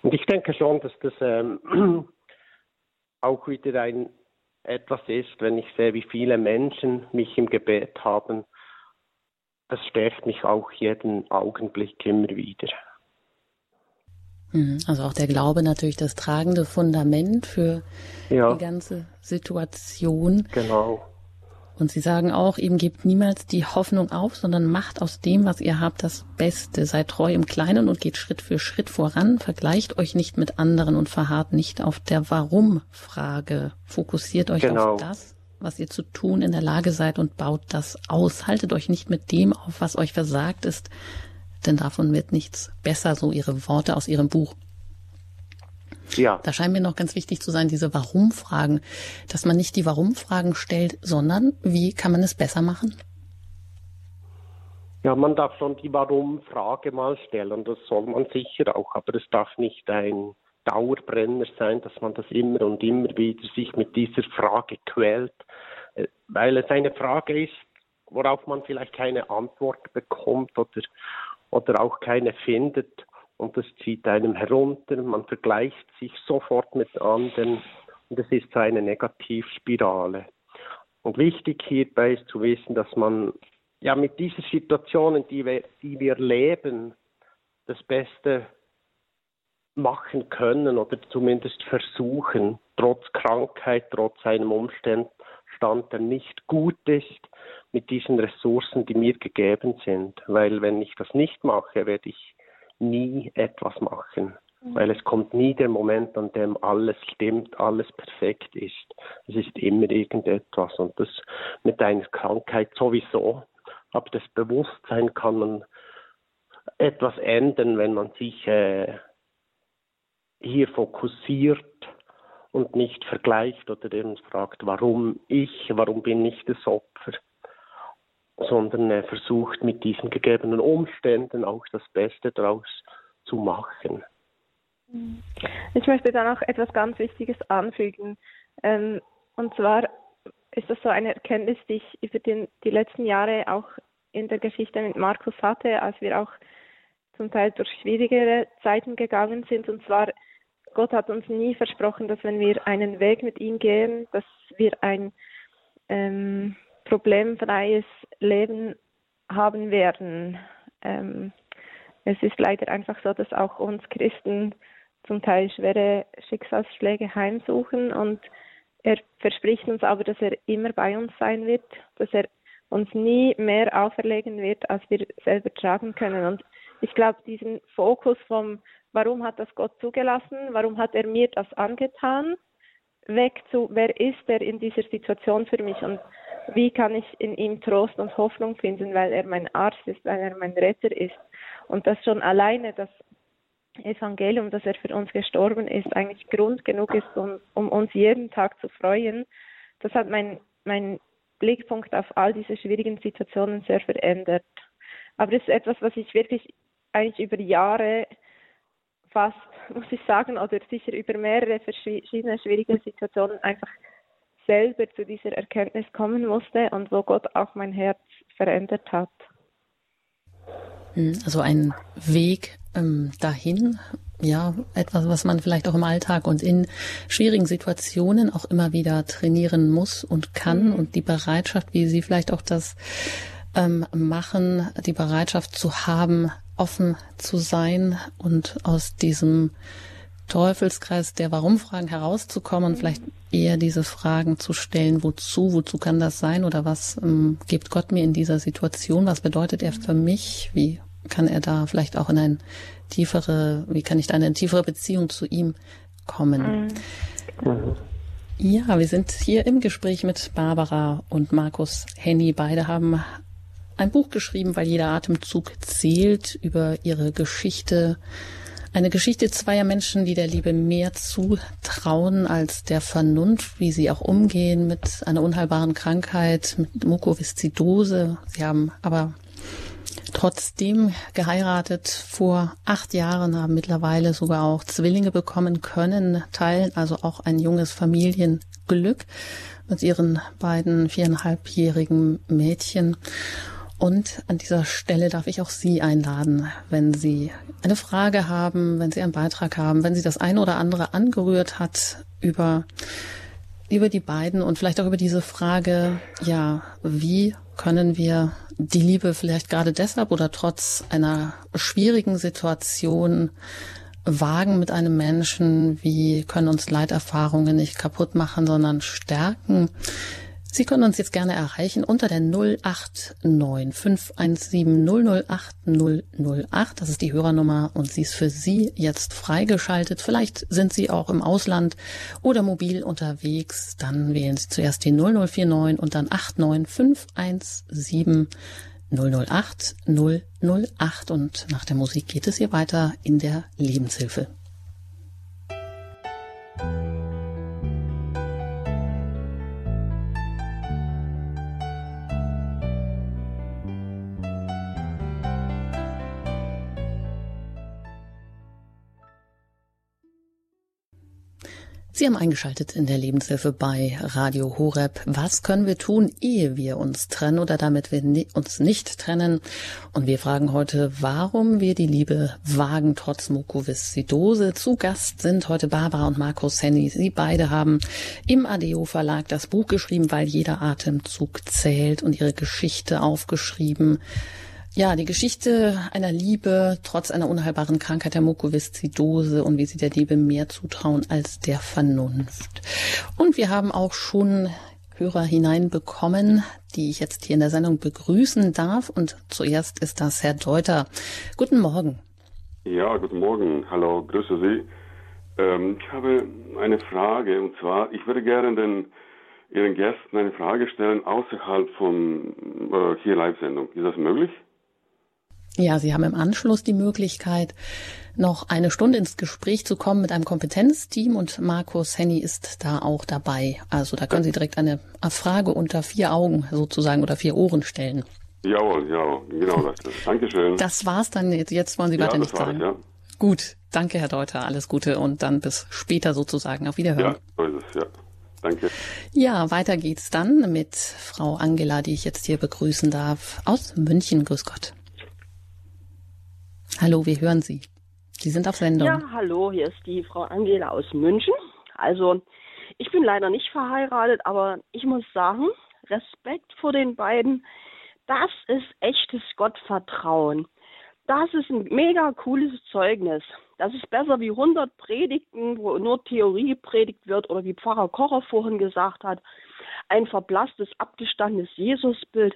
Und ich denke schon, dass das ähm, auch wieder ein etwas ist, wenn ich sehe, wie viele Menschen mich im Gebet haben. Das stärkt mich auch jeden Augenblick immer wieder. Mhm. Also auch der Glaube natürlich das tragende Fundament für ja. die ganze Situation. Genau. Und Sie sagen auch, eben gebt niemals die Hoffnung auf, sondern macht aus dem, was ihr habt, das Beste. Seid treu im Kleinen und geht Schritt für Schritt voran. Vergleicht euch nicht mit anderen und verharrt nicht auf der Warum-Frage. Fokussiert euch genau. auf das, was ihr zu tun in der Lage seid und baut das aus. Haltet euch nicht mit dem auf, was euch versagt ist, denn davon wird nichts besser, so Ihre Worte aus Ihrem Buch. Ja. Da scheint mir noch ganz wichtig zu sein, diese Warum-Fragen, dass man nicht die Warum-Fragen stellt, sondern wie kann man es besser machen? Ja, man darf schon die Warum-Frage mal stellen, das soll man sicher auch, aber es darf nicht ein Dauerbrenner sein, dass man das immer und immer wieder sich mit dieser Frage quält, äh, weil es eine Frage ist, worauf man vielleicht keine Antwort bekommt oder, oder auch keine findet und das zieht einem herunter, man vergleicht sich sofort mit anderen und es ist so eine Negativspirale. Und wichtig hierbei ist zu wissen, dass man ja mit dieser Situation, in die wir, die wir leben, das Beste machen können oder zumindest versuchen, trotz Krankheit, trotz einem Umstand, der nicht gut ist, mit diesen Ressourcen, die mir gegeben sind. Weil wenn ich das nicht mache, werde ich nie etwas machen, mhm. weil es kommt nie der Moment, an dem alles stimmt, alles perfekt ist. Es ist immer irgendetwas und das mit einer Krankheit sowieso. Aber das Bewusstsein kann man etwas ändern, wenn man sich äh, hier fokussiert und nicht vergleicht oder eben fragt, warum ich, warum bin ich das Opfer sondern er versucht mit diesen gegebenen Umständen auch das Beste daraus zu machen. Ich möchte da noch etwas ganz Wichtiges anfügen. Ähm, und zwar ist das so eine Erkenntnis, die ich über den, die letzten Jahre auch in der Geschichte mit Markus hatte, als wir auch zum Teil durch schwierigere Zeiten gegangen sind. Und zwar, Gott hat uns nie versprochen, dass wenn wir einen Weg mit ihm gehen, dass wir ein ähm, problemfreies Leben haben werden. Ähm, es ist leider einfach so, dass auch uns Christen zum Teil schwere Schicksalsschläge heimsuchen und er verspricht uns aber, dass er immer bei uns sein wird, dass er uns nie mehr auferlegen wird, als wir selber tragen können. Und ich glaube, diesen Fokus vom, warum hat das Gott zugelassen, warum hat er mir das angetan, weg zu, wer ist er in dieser Situation für mich? Und wie kann ich in ihm Trost und Hoffnung finden, weil er mein Arzt ist, weil er mein Retter ist. Und das schon alleine das Evangelium, dass er für uns gestorben ist, eigentlich Grund genug ist, um, um uns jeden Tag zu freuen. Das hat mein, mein Blickpunkt auf all diese schwierigen Situationen sehr verändert. Aber es ist etwas, was ich wirklich eigentlich über Jahre fast, muss ich sagen, oder sicher über mehrere verschiedene schwierige Situationen einfach selber zu dieser Erkenntnis kommen musste und wo Gott auch mein Herz verändert hat. Hm, also ein Weg ähm, dahin, ja, etwas, was man vielleicht auch im Alltag und in schwierigen Situationen auch immer wieder trainieren muss und kann mhm. und die Bereitschaft, wie Sie vielleicht auch das ähm, machen, die Bereitschaft zu haben, offen zu sein und aus diesem Teufelskreis der Warum-Fragen herauszukommen und vielleicht eher diese Fragen zu stellen, wozu, wozu kann das sein oder was ähm, gibt Gott mir in dieser Situation, was bedeutet er für mich, wie kann er da vielleicht auch in ein tiefere, wie kann ich da in eine tiefere Beziehung zu ihm kommen? Mhm. Ja, wir sind hier im Gespräch mit Barbara und Markus Henny. Beide haben ein Buch geschrieben, weil jeder Atemzug zählt über ihre Geschichte. Eine Geschichte zweier Menschen, die der Liebe mehr zutrauen als der Vernunft, wie sie auch umgehen mit einer unheilbaren Krankheit, mit Mukoviszidose. Sie haben aber trotzdem geheiratet vor acht Jahren, haben mittlerweile sogar auch Zwillinge bekommen können, teilen also auch ein junges Familienglück mit ihren beiden viereinhalbjährigen Mädchen. Und an dieser Stelle darf ich auch Sie einladen, wenn Sie eine Frage haben, wenn Sie einen Beitrag haben, wenn Sie das eine oder andere angerührt hat über, über die beiden und vielleicht auch über diese Frage, ja, wie können wir die Liebe vielleicht gerade deshalb oder trotz einer schwierigen Situation wagen mit einem Menschen? Wie können uns Leiterfahrungen nicht kaputt machen, sondern stärken? Sie können uns jetzt gerne erreichen unter der 089 517 008 008. Das ist die Hörernummer und sie ist für Sie jetzt freigeschaltet. Vielleicht sind Sie auch im Ausland oder mobil unterwegs. Dann wählen Sie zuerst die 0049 und dann 89 517 008 008 und nach der Musik geht es hier weiter in der Lebenshilfe. Sie haben eingeschaltet in der Lebenshilfe bei Radio Horeb. Was können wir tun, ehe wir uns trennen oder damit wir uns nicht trennen? Und wir fragen heute, warum wir die Liebe wagen trotz Mukoviszidose. Zu Gast sind heute Barbara und Markus Henny. Sie beide haben im ADO Verlag das Buch geschrieben, weil jeder Atemzug zählt und ihre Geschichte aufgeschrieben. Ja, die Geschichte einer Liebe trotz einer unheilbaren Krankheit der Mukoviszidose und wie sie der Liebe mehr zutrauen als der Vernunft. Und wir haben auch schon Hörer hineinbekommen, die ich jetzt hier in der Sendung begrüßen darf. Und zuerst ist das Herr Deuter. Guten Morgen. Ja, guten Morgen. Hallo, grüße Sie. Ähm, ich habe eine Frage und zwar, ich würde gerne den Ihren Gästen eine Frage stellen außerhalb von äh, hier Live-Sendung. Ist das möglich? Ja, Sie haben im Anschluss die Möglichkeit, noch eine Stunde ins Gespräch zu kommen mit einem Kompetenzteam und Markus Henny ist da auch dabei. Also da können Sie direkt eine Frage unter vier Augen sozusagen oder vier Ohren stellen. Jawohl, ja, genau das. Dankeschön. Das war's dann jetzt. Jetzt wollen Sie weiter ja, nicht sagen. Ja. Gut, danke Herr Deuter, alles Gute und dann bis später sozusagen. Auf Wiederhören. Ja, so ist es, ja. Danke. Ja, weiter geht's dann mit Frau Angela, die ich jetzt hier begrüßen darf, aus München. Grüß Gott. Hallo, wir hören Sie. Sie sind auf Sendung. Ja, hallo, hier ist die Frau Angela aus München. Also, ich bin leider nicht verheiratet, aber ich muss sagen, Respekt vor den beiden. Das ist echtes Gottvertrauen. Das ist ein mega cooles Zeugnis. Das ist besser wie 100 Predigten, wo nur Theorie gepredigt wird oder wie Pfarrer Kocher vorhin gesagt hat, ein verblasstes, abgestandenes Jesusbild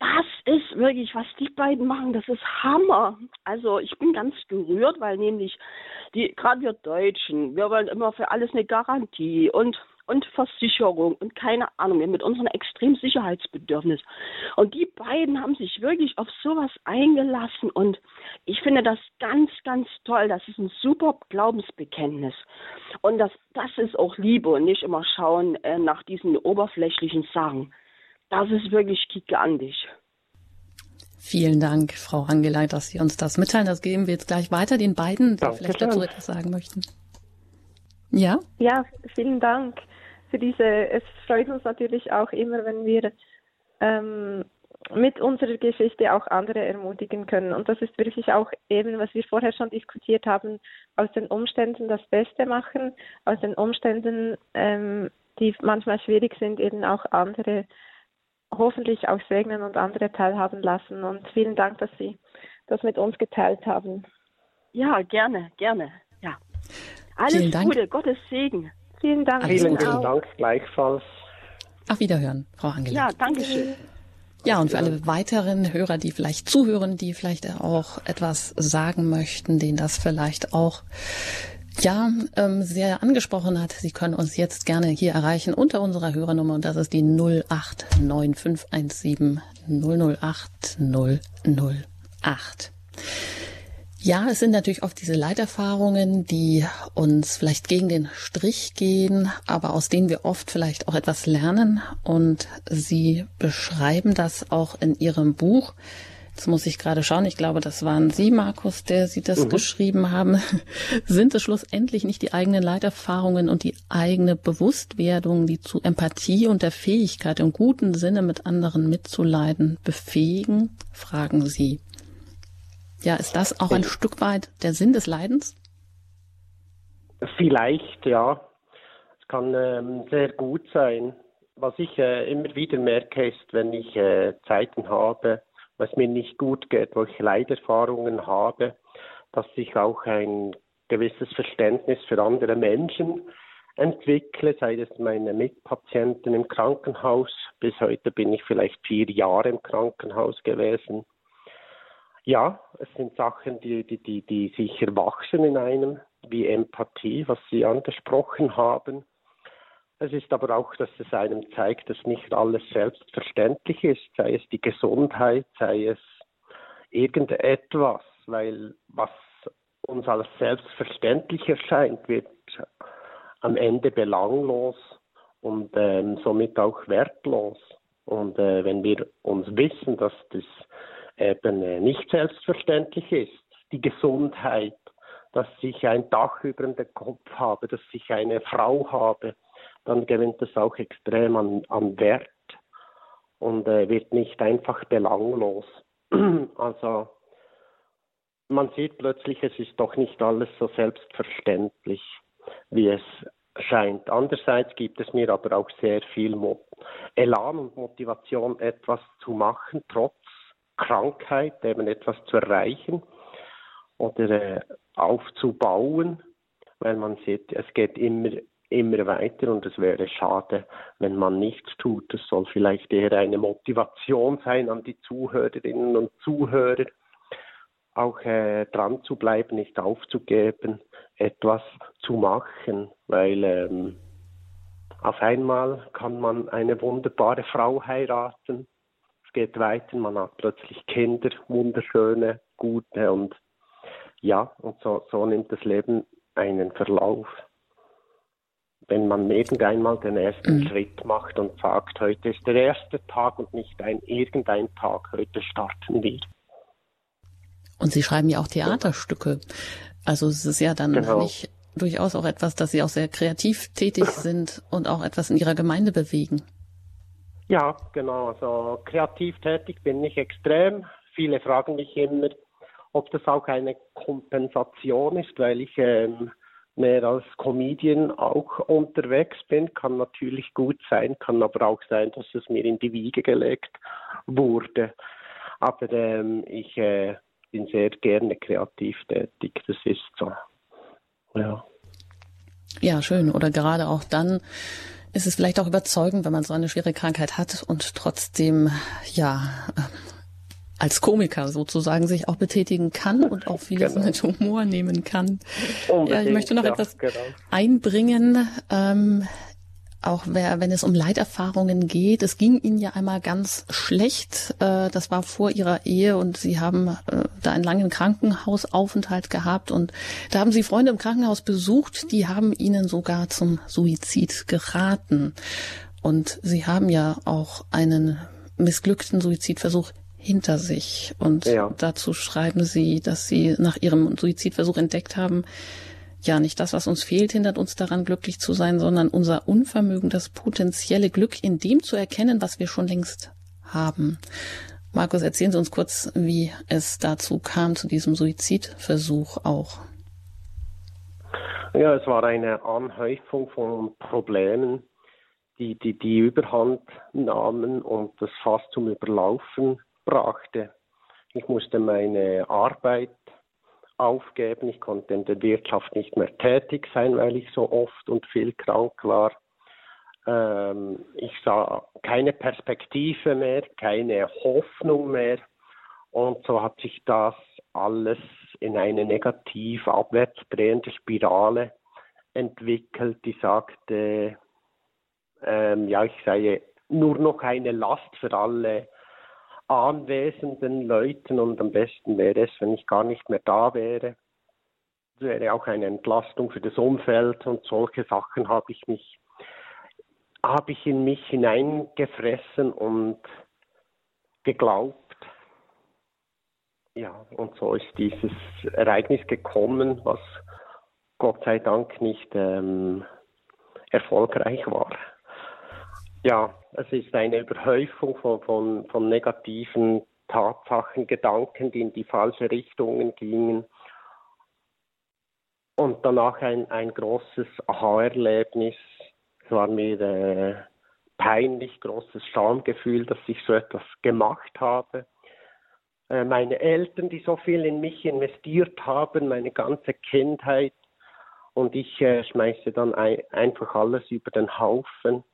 das ist wirklich, was die beiden machen, das ist Hammer. Also ich bin ganz gerührt, weil nämlich die, gerade wir Deutschen, wir wollen immer für alles eine Garantie und und Versicherung und keine Ahnung mit unserem extremen Sicherheitsbedürfnis. Und die beiden haben sich wirklich auf sowas eingelassen und ich finde das ganz, ganz toll. Das ist ein super Glaubensbekenntnis. Und das, das ist auch Liebe und nicht immer schauen äh, nach diesen oberflächlichen Sachen. Das ist wirklich gigantisch. Vielen Dank, Frau Angelei, dass Sie uns das mitteilen. Das geben wir jetzt gleich weiter den beiden, die Danke vielleicht dazu etwas sagen möchten. Ja? Ja, vielen Dank für diese. Es freut uns natürlich auch immer, wenn wir ähm, mit unserer Geschichte auch andere ermutigen können. Und das ist wirklich auch eben, was wir vorher schon diskutiert haben, aus den Umständen das Beste machen, aus den Umständen, ähm, die manchmal schwierig sind, eben auch andere hoffentlich auch segnen und andere teilhaben lassen. Und vielen Dank, dass Sie das mit uns geteilt haben. Ja, gerne, gerne. Ja. Alles Gute, Gottes Segen. Vielen Dank. Alles vielen, vielen Dank gleichfalls. Auf Wiederhören, Frau Angela. Ja, danke schön. Ja, und für alle weiteren Hörer, die vielleicht zuhören, die vielleicht auch etwas sagen möchten, denen das vielleicht auch ja, ähm, sehr angesprochen hat. Sie können uns jetzt gerne hier erreichen unter unserer Hörernummer und das ist die 0895117 008 008. Ja, es sind natürlich oft diese Leiterfahrungen, die uns vielleicht gegen den Strich gehen, aber aus denen wir oft vielleicht auch etwas lernen. Und Sie beschreiben das auch in Ihrem Buch. Jetzt muss ich gerade schauen, ich glaube, das waren Sie, Markus, der Sie das mhm. geschrieben haben. Sind es schlussendlich nicht die eigenen Leiterfahrungen und die eigene Bewusstwerdung, die zu Empathie und der Fähigkeit im guten Sinne mit anderen mitzuleiden befähigen? Fragen Sie. Ja, ist das auch ein Stück weit der Sinn des Leidens? Vielleicht, ja. Es kann ähm, sehr gut sein. Was ich äh, immer wieder merke, ist, wenn ich äh, Zeiten habe, was mir nicht gut geht, wo ich Leiderfahrungen habe, dass ich auch ein gewisses Verständnis für andere Menschen entwickle, sei es meine Mitpatienten im Krankenhaus. Bis heute bin ich vielleicht vier Jahre im Krankenhaus gewesen. Ja, es sind Sachen, die, die, die, die sicher wachsen in einem, wie Empathie, was Sie angesprochen haben. Es ist aber auch, dass es einem zeigt, dass nicht alles selbstverständlich ist, sei es die Gesundheit, sei es irgendetwas, weil was uns als selbstverständlich erscheint, wird am Ende belanglos und ähm, somit auch wertlos. Und äh, wenn wir uns wissen, dass das eben äh, nicht selbstverständlich ist, die Gesundheit, dass ich ein Dach über dem Kopf habe, dass ich eine Frau habe, dann gewinnt es auch extrem an, an Wert und äh, wird nicht einfach belanglos. also man sieht plötzlich, es ist doch nicht alles so selbstverständlich, wie es scheint. Andererseits gibt es mir aber auch sehr viel Mo Elan und Motivation, etwas zu machen, trotz Krankheit, eben etwas zu erreichen oder äh, aufzubauen, weil man sieht, es geht immer immer weiter und es wäre schade, wenn man nichts tut. Es soll vielleicht eher eine Motivation sein an die Zuhörerinnen und Zuhörer, auch äh, dran zu bleiben, nicht aufzugeben, etwas zu machen, weil ähm, auf einmal kann man eine wunderbare Frau heiraten. Es geht weiter, man hat plötzlich Kinder, wunderschöne, gute und ja, und so, so nimmt das Leben einen Verlauf wenn man irgendeinmal den ersten mhm. Schritt macht und sagt, heute ist der erste Tag und nicht ein irgendein Tag, heute starten wir. Und Sie schreiben ja auch Theaterstücke. Also es ist ja dann genau. nicht durchaus auch etwas, dass Sie auch sehr kreativ tätig sind und auch etwas in Ihrer Gemeinde bewegen. Ja, genau. Also kreativ tätig bin ich extrem. Viele fragen mich immer, ob das auch eine Kompensation ist, weil ich ähm, mehr als Comedian auch unterwegs bin. Kann natürlich gut sein, kann aber auch sein, dass es mir in die Wiege gelegt wurde. Aber ähm, ich äh, bin sehr gerne kreativ tätig, das ist so. Ja. Ja, schön. Oder gerade auch dann ist es vielleicht auch überzeugend, wenn man so eine schwere Krankheit hat und trotzdem, ja, als Komiker sozusagen sich auch betätigen kann und auch vieles genau. mit Humor nehmen kann. Unbedingt, ja, ich möchte noch ja, etwas genau. einbringen. Ähm, auch wer, wenn es um Leiterfahrungen geht. Es ging Ihnen ja einmal ganz schlecht. Äh, das war vor Ihrer Ehe und Sie haben äh, da einen langen Krankenhausaufenthalt gehabt und da haben Sie Freunde im Krankenhaus besucht, die haben Ihnen sogar zum Suizid geraten. Und Sie haben ja auch einen missglückten Suizidversuch hinter sich. Und ja. dazu schreiben Sie, dass Sie nach Ihrem Suizidversuch entdeckt haben, ja, nicht das, was uns fehlt, hindert uns daran, glücklich zu sein, sondern unser Unvermögen, das potenzielle Glück in dem zu erkennen, was wir schon längst haben. Markus, erzählen Sie uns kurz, wie es dazu kam, zu diesem Suizidversuch auch. Ja, es war eine Anhäufung von Problemen, die, die die Überhand nahmen und das fast zum Überlaufen brachte. Ich musste meine Arbeit aufgeben. Ich konnte in der Wirtschaft nicht mehr tätig sein, weil ich so oft und viel krank war. Ähm, ich sah keine Perspektive mehr, keine Hoffnung mehr. Und so hat sich das alles in eine negativ abwärts drehende Spirale entwickelt, die sagte, ähm, ja, ich sei nur noch eine Last für alle anwesenden Leuten und am besten wäre es, wenn ich gar nicht mehr da wäre. Das wäre auch eine Entlastung für das Umfeld und solche Sachen habe ich mich, habe ich in mich hineingefressen und geglaubt. Ja, und so ist dieses Ereignis gekommen, was Gott sei Dank nicht ähm, erfolgreich war. Ja, es ist eine Überhäufung von, von, von negativen Tatsachen, Gedanken, die in die falsche Richtungen gingen. Und danach ein, ein großes Aha-Erlebnis. Es war mir äh, peinlich, großes Schamgefühl, dass ich so etwas gemacht habe. Äh, meine Eltern, die so viel in mich investiert haben, meine ganze Kindheit. Und ich äh, schmeiße dann ein, einfach alles über den Haufen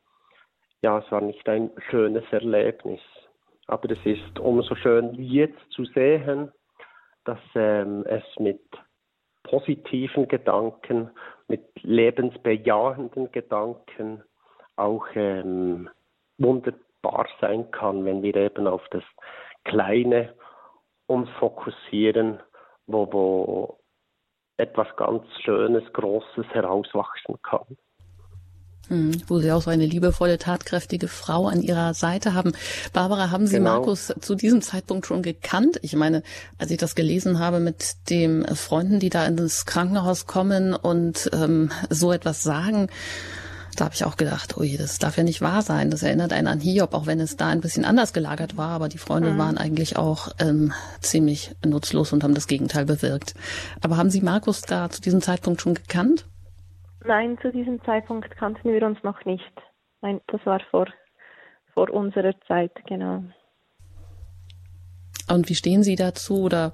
ja, es war nicht ein schönes Erlebnis. Aber es ist umso schön jetzt zu sehen, dass ähm, es mit positiven Gedanken, mit lebensbejahenden Gedanken auch ähm, wunderbar sein kann, wenn wir eben auf das Kleine uns fokussieren, wo, wo etwas ganz Schönes, Großes herauswachsen kann. Hm, wo Sie auch so eine liebevolle, tatkräftige Frau an Ihrer Seite haben. Barbara, haben Sie genau. Markus zu diesem Zeitpunkt schon gekannt? Ich meine, als ich das gelesen habe mit den Freunden, die da ins Krankenhaus kommen und ähm, so etwas sagen, da habe ich auch gedacht, ui, das darf ja nicht wahr sein. Das erinnert einen an Hiob, auch wenn es da ein bisschen anders gelagert war. Aber die Freunde mhm. waren eigentlich auch ähm, ziemlich nutzlos und haben das Gegenteil bewirkt. Aber haben Sie Markus da zu diesem Zeitpunkt schon gekannt? Nein, zu diesem Zeitpunkt kannten wir uns noch nicht. Nein, das war vor, vor unserer Zeit, genau. Und wie stehen Sie dazu oder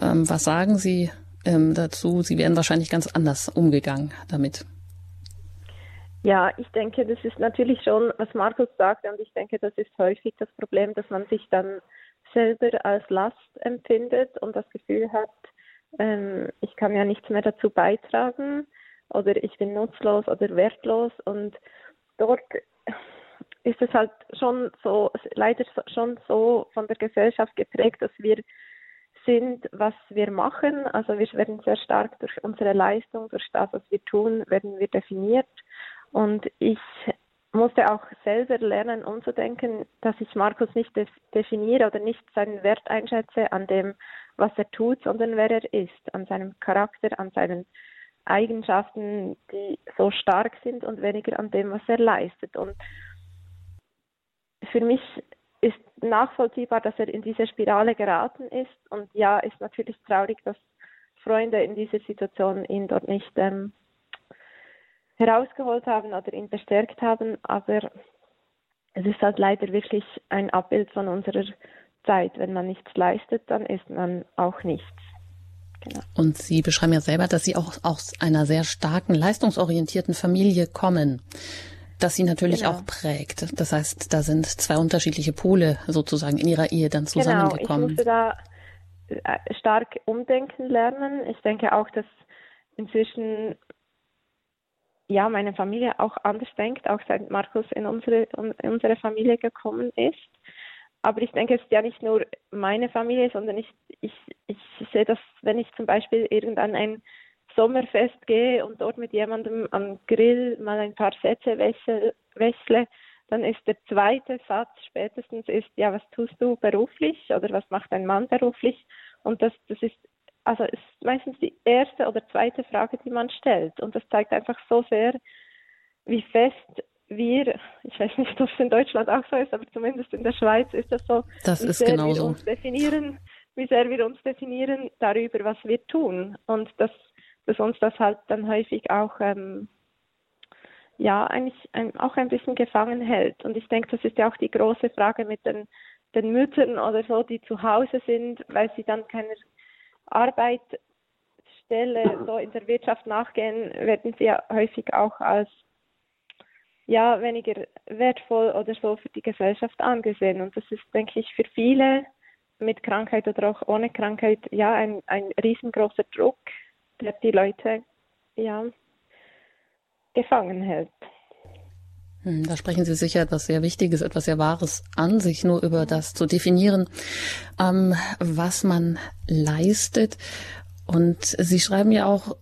ähm, was sagen Sie ähm, dazu? Sie wären wahrscheinlich ganz anders umgegangen damit. Ja, ich denke, das ist natürlich schon, was Markus sagt, und ich denke, das ist häufig das Problem, dass man sich dann selber als Last empfindet und das Gefühl hat, ähm, ich kann ja nichts mehr dazu beitragen oder ich bin nutzlos oder wertlos und dort ist es halt schon so, leider schon so von der Gesellschaft geprägt, dass wir sind, was wir machen. Also wir werden sehr stark durch unsere Leistung, durch das, was wir tun, werden wir definiert. Und ich musste auch selber lernen, umzudenken, dass ich Markus nicht definiere oder nicht seinen Wert einschätze an dem, was er tut, sondern wer er ist, an seinem Charakter, an seinen Eigenschaften, die so stark sind und weniger an dem, was er leistet. Und für mich ist nachvollziehbar, dass er in diese Spirale geraten ist. Und ja, ist natürlich traurig, dass Freunde in dieser Situation ihn dort nicht ähm, herausgeholt haben oder ihn bestärkt haben. Aber es ist halt leider wirklich ein Abbild von unserer Zeit. Wenn man nichts leistet, dann ist man auch nichts. Genau. Und Sie beschreiben ja selber, dass Sie auch aus einer sehr starken, leistungsorientierten Familie kommen, das Sie natürlich genau. auch prägt. Das heißt, da sind zwei unterschiedliche Pole sozusagen in Ihrer Ehe dann zusammengekommen. Genau, ich musste da äh, stark umdenken lernen. Ich denke auch, dass inzwischen ja, meine Familie auch anders denkt, auch seit Markus in unsere, in unsere Familie gekommen ist. Aber ich denke, es ist ja nicht nur meine Familie, sondern ich, ich, ich sehe das, wenn ich zum Beispiel irgendwann ein Sommerfest gehe und dort mit jemandem am Grill mal ein paar Sätze wästle, dann ist der zweite Satz spätestens ist, ja, was tust du beruflich oder was macht ein Mann beruflich? Und das, das ist, also ist meistens die erste oder zweite Frage, die man stellt. Und das zeigt einfach so sehr, wie fest wir, ich weiß nicht, ob es in Deutschland auch so ist, aber zumindest in der Schweiz ist das so, das wie ist sehr genauso. wir uns definieren, wie sehr wir uns definieren darüber, was wir tun. Und dass, dass uns das halt dann häufig auch ähm, ja eigentlich ein, auch ein bisschen gefangen hält. Und ich denke, das ist ja auch die große Frage mit den, den Müttern oder so, die zu Hause sind, weil sie dann keiner Arbeitsstelle so in der Wirtschaft nachgehen, werden sie ja häufig auch als ja weniger wertvoll oder so für die Gesellschaft angesehen. Und das ist, denke ich, für viele mit Krankheit oder auch ohne Krankheit ja ein, ein riesengroßer Druck, der die Leute ja gefangen hält. Hm, da sprechen Sie sicher etwas sehr Wichtiges, etwas sehr Wahres an, sich nur über das zu definieren, ähm, was man leistet. Und Sie schreiben ja auch,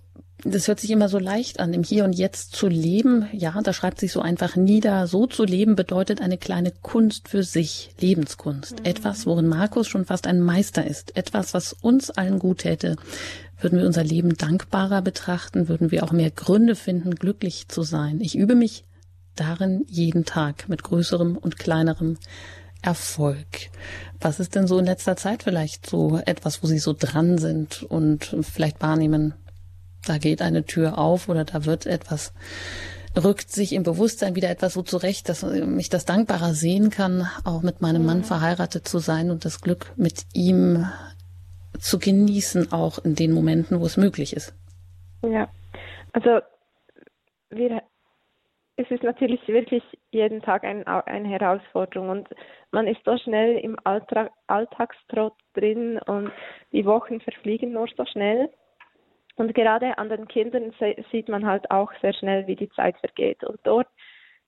das hört sich immer so leicht an, im Hier und Jetzt zu leben. Ja, da schreibt sich so einfach nieder. So zu leben bedeutet eine kleine Kunst für sich, Lebenskunst. Mhm. Etwas, worin Markus schon fast ein Meister ist. Etwas, was uns allen gut täte. Würden wir unser Leben dankbarer betrachten, würden wir auch mehr Gründe finden, glücklich zu sein. Ich übe mich darin jeden Tag mit größerem und kleinerem Erfolg. Was ist denn so in letzter Zeit vielleicht so etwas, wo Sie so dran sind und vielleicht wahrnehmen, da geht eine Tür auf oder da wird etwas, rückt sich im Bewusstsein wieder etwas so zurecht, dass ich das dankbarer sehen kann, auch mit meinem Mann mhm. verheiratet zu sein und das Glück mit ihm zu genießen, auch in den Momenten, wo es möglich ist. Ja, also wir, es ist natürlich wirklich jeden Tag ein, eine Herausforderung und man ist so schnell im Alltag, Alltagstrott drin und die Wochen verfliegen nur so schnell. Und gerade an den Kindern sieht man halt auch sehr schnell, wie die Zeit vergeht. Und dort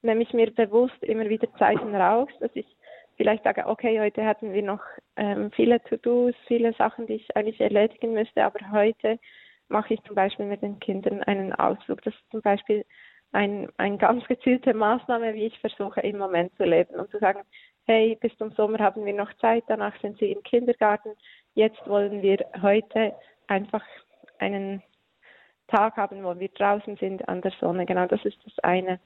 nehme ich mir bewusst immer wieder Zeiten raus, dass ich vielleicht sage, okay, heute hatten wir noch ähm, viele To-Dos, viele Sachen, die ich eigentlich erledigen müsste, aber heute mache ich zum Beispiel mit den Kindern einen Ausflug. Das ist zum Beispiel ein, eine ganz gezielte Maßnahme, wie ich versuche im Moment zu leben und zu sagen, hey, bis zum Sommer haben wir noch Zeit, danach sind sie im Kindergarten, jetzt wollen wir heute einfach einen Tag haben, wo wir draußen sind an der Sonne. Genau, das ist das eine.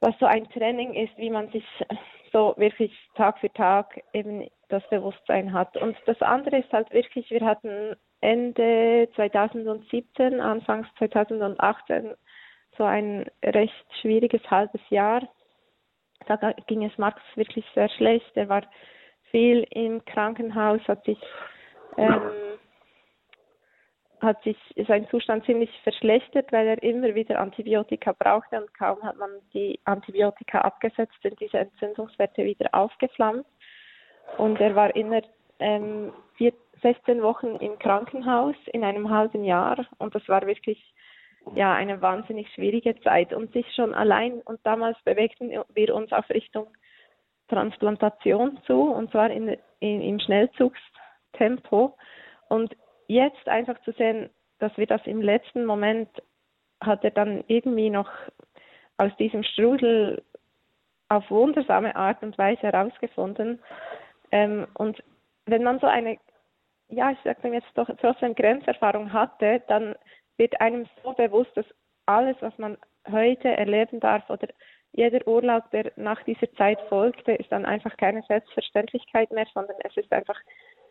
Was so ein Training ist, wie man sich so wirklich Tag für Tag eben das Bewusstsein hat. Und das andere ist halt wirklich, wir hatten Ende 2017, Anfangs 2018 so ein recht schwieriges halbes Jahr. Da ging es Max wirklich sehr schlecht. Er war viel im Krankenhaus, hat sich ähm, hat sich sein Zustand ziemlich verschlechtert, weil er immer wieder Antibiotika brauchte und kaum hat man die Antibiotika abgesetzt, sind diese Entzündungswerte wieder aufgeflammt. Und er war inner ähm, 16 Wochen im Krankenhaus in einem halben Jahr. Und das war wirklich ja eine wahnsinnig schwierige Zeit. Und sich schon allein und damals bewegten wir uns auf Richtung Transplantation zu und zwar in, in, im Schnellzugstempo. Und jetzt einfach zu sehen, dass wir das im letzten Moment hat er dann irgendwie noch aus diesem Strudel auf wundersame Art und Weise herausgefunden. Ähm, und wenn man so eine, ja, ich sage jetzt doch trotzdem Grenzerfahrung hatte, dann wird einem so bewusst, dass alles, was man heute erleben darf oder jeder Urlaub, der nach dieser Zeit folgte, ist dann einfach keine Selbstverständlichkeit mehr, sondern es ist einfach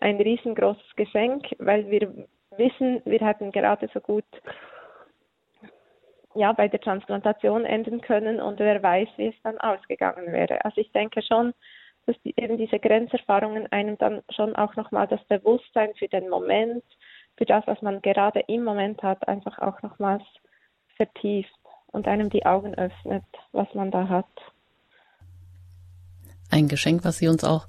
ein riesengroßes Geschenk, weil wir wissen, wir hätten gerade so gut ja, bei der Transplantation enden können und wer weiß, wie es dann ausgegangen wäre. Also ich denke schon, dass die, eben diese Grenzerfahrungen einem dann schon auch nochmal das Bewusstsein für den Moment, für das, was man gerade im Moment hat, einfach auch nochmals vertieft und einem die Augen öffnet, was man da hat. Ein Geschenk, was Sie uns auch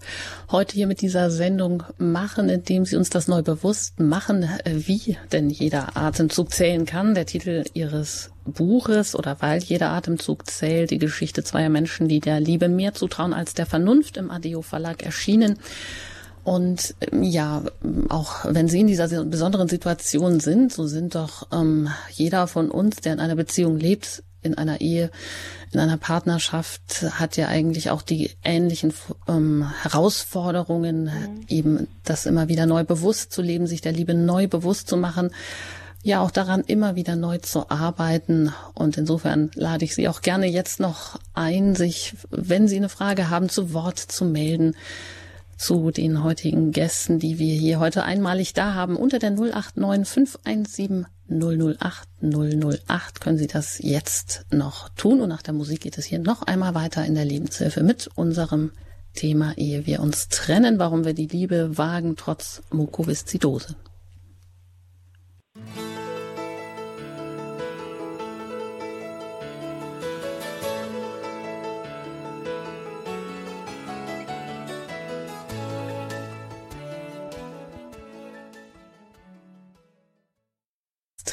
heute hier mit dieser Sendung machen, indem Sie uns das neu bewusst machen, wie denn jeder Atemzug zählen kann. Der Titel Ihres Buches oder weil jeder Atemzug zählt, die Geschichte zweier Menschen, die der Liebe mehr zutrauen als der Vernunft im Adeo Verlag erschienen. Und ähm, ja, auch wenn Sie in dieser besonderen Situation sind, so sind doch ähm, jeder von uns, der in einer Beziehung lebt, in einer Ehe, in einer Partnerschaft, hat ja eigentlich auch die ähnlichen ähm, Herausforderungen, mhm. eben das immer wieder neu bewusst zu leben, sich der Liebe neu bewusst zu machen, ja auch daran immer wieder neu zu arbeiten. Und insofern lade ich Sie auch gerne jetzt noch ein, sich, wenn Sie eine Frage haben, zu Wort zu melden zu den heutigen Gästen, die wir hier heute einmalig da haben. Unter der 089 517 008 008 können Sie das jetzt noch tun. Und nach der Musik geht es hier noch einmal weiter in der Lebenshilfe mit unserem Thema, ehe wir uns trennen, warum wir die Liebe wagen trotz Mukoviszidose.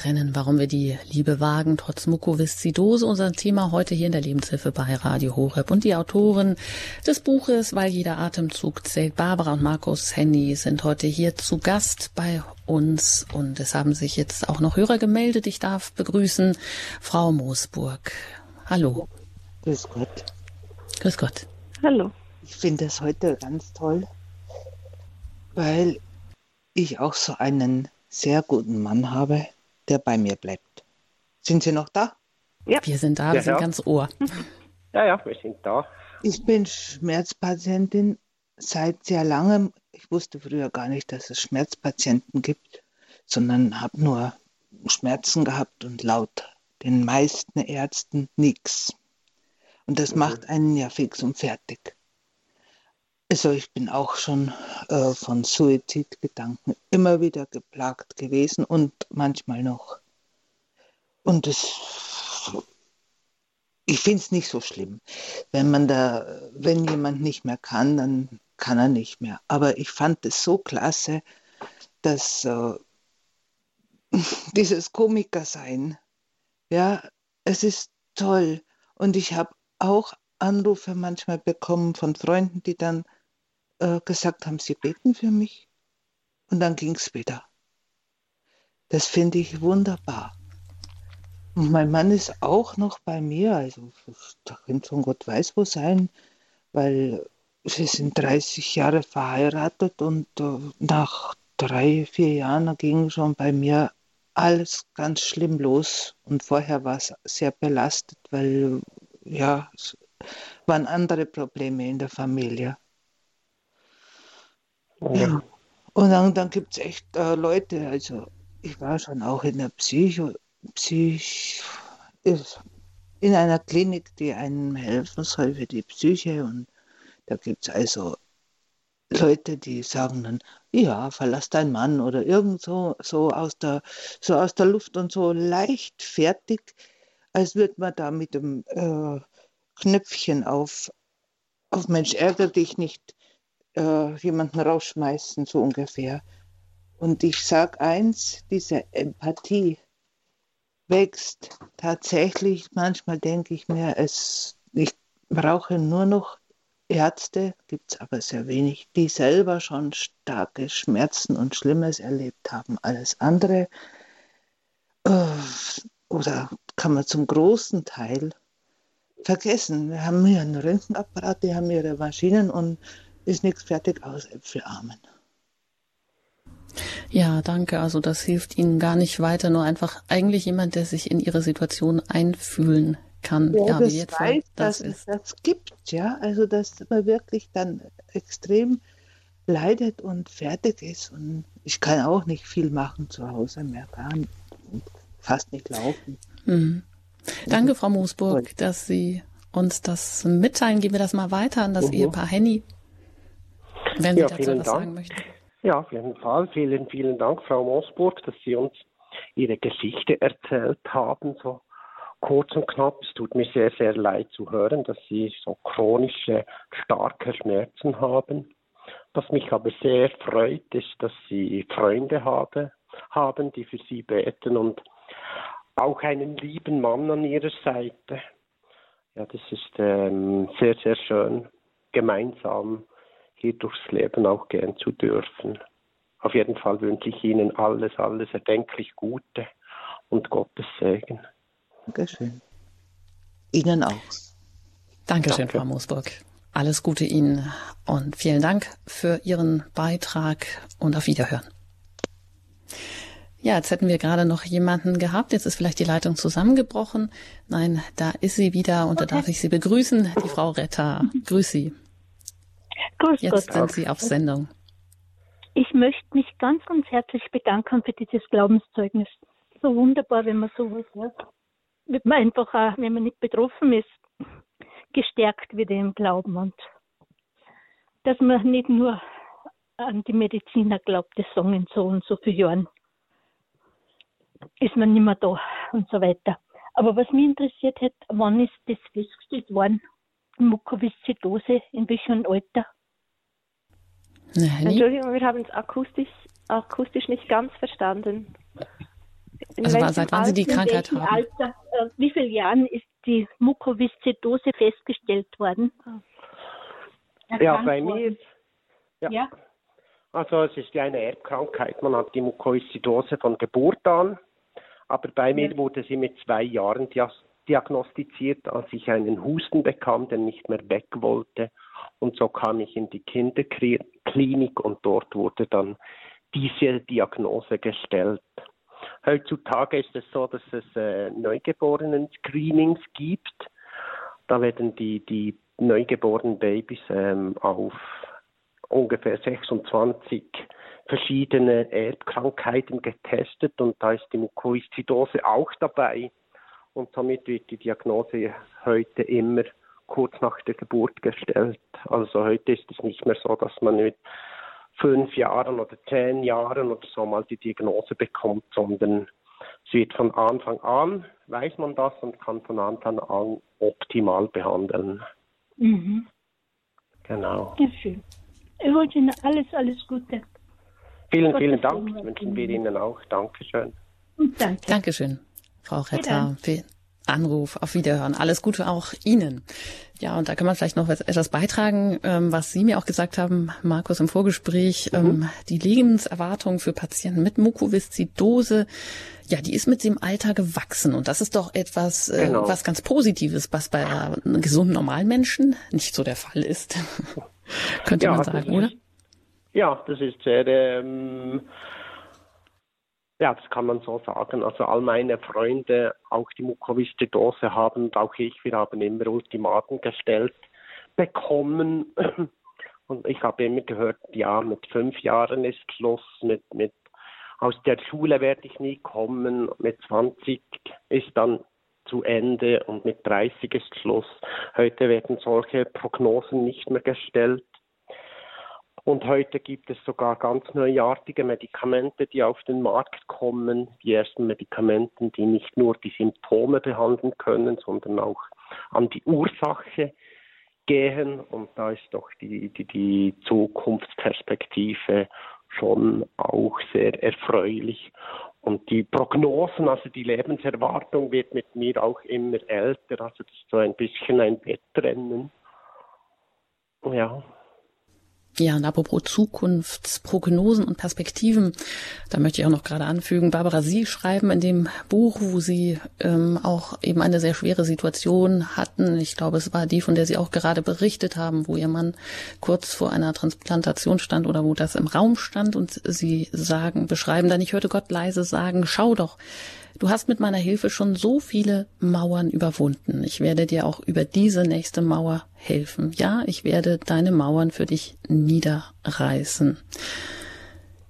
Trennen, warum wir die Liebe wagen, trotz Mukoviszidose. Unser Thema heute hier in der Lebenshilfe bei Radio Horeb. Und die Autoren des Buches, weil jeder Atemzug zählt, Barbara und Markus Henny, sind heute hier zu Gast bei uns. Und es haben sich jetzt auch noch Hörer gemeldet. Ich darf begrüßen Frau Moosburg. Hallo. Grüß Gott. Grüß Gott. Hallo. Ich finde es heute ganz toll, weil ich auch so einen sehr guten Mann habe, der bei mir bleibt. Sind Sie noch da? Ja. Wir sind da, wir ja, sind ja. ganz Ohr. Ja, ja, wir sind da. Ich bin Schmerzpatientin seit sehr langem. Ich wusste früher gar nicht, dass es Schmerzpatienten gibt, sondern habe nur Schmerzen gehabt und laut den meisten Ärzten nichts. Und das mhm. macht einen ja fix und fertig. Also ich bin auch schon äh, von Suizidgedanken immer wieder geplagt gewesen und manchmal noch. Und es, ich finde es nicht so schlimm. Wenn man da, wenn jemand nicht mehr kann, dann kann er nicht mehr. Aber ich fand es so klasse, dass äh, dieses Komikersein, ja, es ist toll. Und ich habe auch Anrufe manchmal bekommen von Freunden, die dann äh, gesagt haben, sie beten für mich. Und dann ging es wieder. Das finde ich wunderbar. Und mein Mann ist auch noch bei mir, also da könnte schon Gott weiß wo sein, weil sie sind 30 Jahre verheiratet und äh, nach drei, vier Jahren ging schon bei mir alles ganz schlimm los. Und vorher war es sehr belastet, weil ja, es waren andere Probleme in der Familie. Ja. Und dann, dann gibt es echt äh, Leute, also ich war schon auch in der Psycho, Psych, in einer Klinik, die einem helfen soll für die Psyche. Und da gibt es also Leute, die sagen dann, ja, verlass deinen Mann oder irgend so, so, aus der, so aus der Luft und so leichtfertig, als würde man da mit dem äh, Knöpfchen auf, auf Mensch, ärger dich nicht äh, jemanden rausschmeißen, so ungefähr. Und ich sage eins, diese Empathie wächst tatsächlich. Manchmal denke ich mir, es, ich brauche nur noch Ärzte, gibt es aber sehr wenig, die selber schon starke Schmerzen und Schlimmes erlebt haben. Alles andere äh, oder kann man zum großen Teil vergessen. Wir haben hier einen Röntgenapparat, die haben ihre Maschinen und ist nichts fertig aus Äpfelarmen. Ja, danke. Also das hilft Ihnen gar nicht weiter, nur einfach eigentlich jemand, der sich in Ihre Situation einfühlen kann. Ja, ja das wie weiß, das dass ist. es das gibt, ja. Also dass man wirklich dann extrem leidet und fertig ist. Und ich kann auch nicht viel machen zu Hause mehr, gar nicht, fast nicht laufen. Mhm. Danke, Frau Moosburg, dass Sie uns das mitteilen. Geben wir das mal weiter an das mhm. Ehepaar Henny. Wenn Sie ja, dazu was Dank. sagen möchten. Ja, auf jeden Fall. Vielen, vielen Dank, Frau Mosburg, dass Sie uns Ihre Geschichte erzählt haben, so kurz und knapp, es tut mir sehr, sehr leid zu hören, dass Sie so chronische, starke Schmerzen haben. Was mich aber sehr freut, ist, dass Sie Freunde habe, haben, die für Sie beten und auch einen lieben Mann an Ihrer Seite. Ja, das ist ähm, sehr, sehr schön, gemeinsam hier durchs Leben auch gehen zu dürfen. Auf jeden Fall wünsche ich Ihnen alles, alles erdenklich Gute und Gottes Segen. Dankeschön. Ihnen auch. Dankeschön, Danke. Frau Moosburg. Alles Gute Ihnen und vielen Dank für Ihren Beitrag und auf Wiederhören. Ja, jetzt hätten wir gerade noch jemanden gehabt. Jetzt ist vielleicht die Leitung zusammengebrochen. Nein, da ist sie wieder und da darf ich Sie begrüßen, die Frau Retter. Grüß Sie. Grüß Jetzt Gott. sind Sie auf Sendung. Ich möchte mich ganz, ganz herzlich bedanken für dieses Glaubenszeugnis. So wunderbar, wenn man sowas hört. Wird man einfach auch, wenn man nicht betroffen ist, gestärkt wieder im Glauben und dass man nicht nur an die Mediziner glaubt, das sagen so und so vielen Jahren ist man nicht mehr da und so weiter. Aber was mich interessiert hat, wann ist das festgestellt worden? Mukoviszidose, in welchem Alter? Nein. Entschuldigung, wir haben es akustisch, akustisch nicht ganz verstanden. In also seit wann Sie die Krankheit haben? Alter, äh, wie viele Jahren ist die Mukoviszidose festgestellt worden? Ja, bei mir. Ja. ja. Also es ist ja eine Erbkrankheit. Man hat die Mukoviszidose von Geburt an. Aber bei mir wurde sie mit zwei Jahren diagnostiziert, als ich einen Husten bekam, der nicht mehr weg wollte. Und so kam ich in die Kinderklinik und dort wurde dann diese Diagnose gestellt. Heutzutage ist es so, dass es äh, Neugeborenen-Screenings gibt. Da werden die, die neugeborenen Babys ähm, auf ungefähr 26 verschiedene Erbkrankheiten getestet und da ist die Mukoviszidose auch dabei. Und somit wird die Diagnose heute immer kurz nach der Geburt gestellt. Also heute ist es nicht mehr so, dass man mit fünf Jahren oder zehn Jahren oder so mal die Diagnose bekommt, sondern es wird von Anfang an, weiß man das und kann von Anfang an optimal behandeln. Mhm. Genau. Ja, schön. Ich wünsche Ihnen alles, alles Gute. Vielen, vielen Dank. Wünschen wir Ihnen auch. Dankeschön. Danke. Dankeschön, Frau Retter, für den Anruf. Auf Wiederhören. Alles Gute auch Ihnen. Ja, und da kann man vielleicht noch etwas beitragen, ähm, was Sie mir auch gesagt haben, Markus, im Vorgespräch. Mhm. Ähm, die Lebenserwartung für Patienten mit Mukoviszidose, ja, die ist mit dem Alter gewachsen. Und das ist doch etwas, äh, genau. was ganz Positives, was bei gesunden normalen Menschen nicht so der Fall ist. Könnte ja, man sagen, oder? Ja, das ist sehr, ähm, ja, das kann man so sagen. Also all meine Freunde, auch die Mukoviszidose haben und auch ich, wir haben immer Ultimaten gestellt bekommen. Und ich habe immer gehört, ja, mit fünf Jahren ist Schluss, mit, mit aus der Schule werde ich nie kommen, mit 20 ist dann zu Ende und mit 30 ist Schluss. Heute werden solche Prognosen nicht mehr gestellt. Und heute gibt es sogar ganz neuartige Medikamente, die auf den Markt kommen. Die ersten Medikamente, die nicht nur die Symptome behandeln können, sondern auch an die Ursache gehen. Und da ist doch die, die, die Zukunftsperspektive schon auch sehr erfreulich. Und die Prognosen, also die Lebenserwartung wird mit mir auch immer älter. Also das ist so ein bisschen ein Wettrennen. Ja. Ja, und apropos Zukunftsprognosen und Perspektiven, da möchte ich auch noch gerade anfügen, Barbara, Sie schreiben in dem Buch, wo Sie ähm, auch eben eine sehr schwere Situation hatten. Ich glaube, es war die, von der Sie auch gerade berichtet haben, wo Ihr Mann kurz vor einer Transplantation stand oder wo das im Raum stand und Sie sagen, beschreiben dann, ich hörte Gott leise sagen, schau doch, Du hast mit meiner Hilfe schon so viele Mauern überwunden. Ich werde dir auch über diese nächste Mauer helfen. Ja, ich werde deine Mauern für dich niederreißen.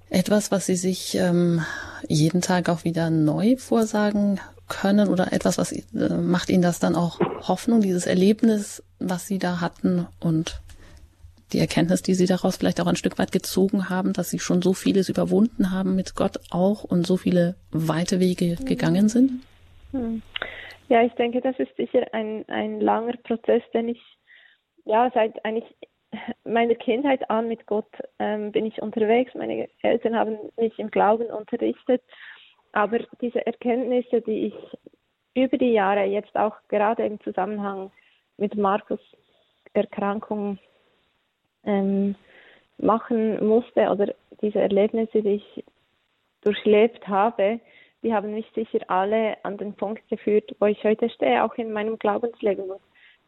Etwas, was Sie sich ähm, jeden Tag auch wieder neu vorsagen können oder etwas, was äh, macht Ihnen das dann auch Hoffnung, dieses Erlebnis, was Sie da hatten und die Erkenntnis, die Sie daraus vielleicht auch ein Stück weit gezogen haben, dass Sie schon so vieles überwunden haben mit Gott auch und so viele weite Wege gegangen sind? Hm. Ja, ich denke, das ist sicher ein, ein langer Prozess, den ich ja seit eigentlich meiner Kindheit an mit Gott ähm, bin ich unterwegs. Meine Eltern haben mich im Glauben unterrichtet, aber diese Erkenntnisse, die ich über die Jahre jetzt auch gerade im Zusammenhang mit Markus Erkrankung ähm, machen musste oder diese Erlebnisse, die ich durchlebt habe, die haben mich sicher alle an den Punkt geführt, wo ich heute stehe, auch in meinem Glaubensleben. Und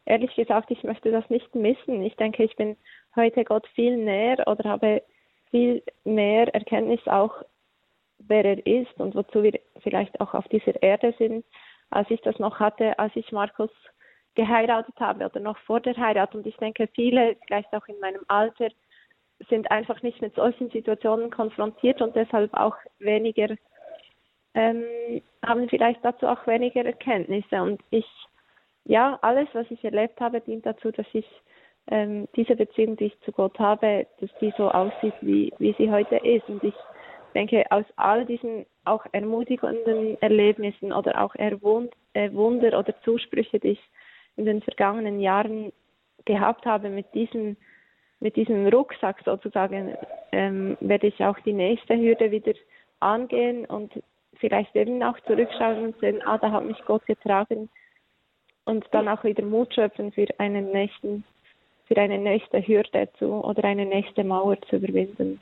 ehrlich gesagt, ich möchte das nicht missen. Ich denke, ich bin heute Gott viel näher oder habe viel mehr Erkenntnis auch, wer er ist und wozu wir vielleicht auch auf dieser Erde sind, als ich das noch hatte, als ich Markus geheiratet habe oder noch vor der Heirat. Und ich denke, viele, vielleicht auch in meinem Alter, sind einfach nicht mit solchen Situationen konfrontiert und deshalb auch weniger, ähm, haben vielleicht dazu auch weniger Erkenntnisse. Und ich, ja, alles, was ich erlebt habe, dient dazu, dass ich ähm, diese Beziehung, die ich zu Gott habe, dass die so aussieht, wie, wie sie heute ist. Und ich denke, aus all diesen auch ermutigenden Erlebnissen oder auch Erwund äh, Wunder oder Zusprüche, die ich in den vergangenen Jahren gehabt habe mit diesem, mit diesem Rucksack sozusagen, ähm, werde ich auch die nächste Hürde wieder angehen und vielleicht eben auch zurückschauen und sehen, ah, da hat mich Gott getragen und dann auch wieder Mut schöpfen für einen nächsten, für eine nächste Hürde zu oder eine nächste Mauer zu überwinden.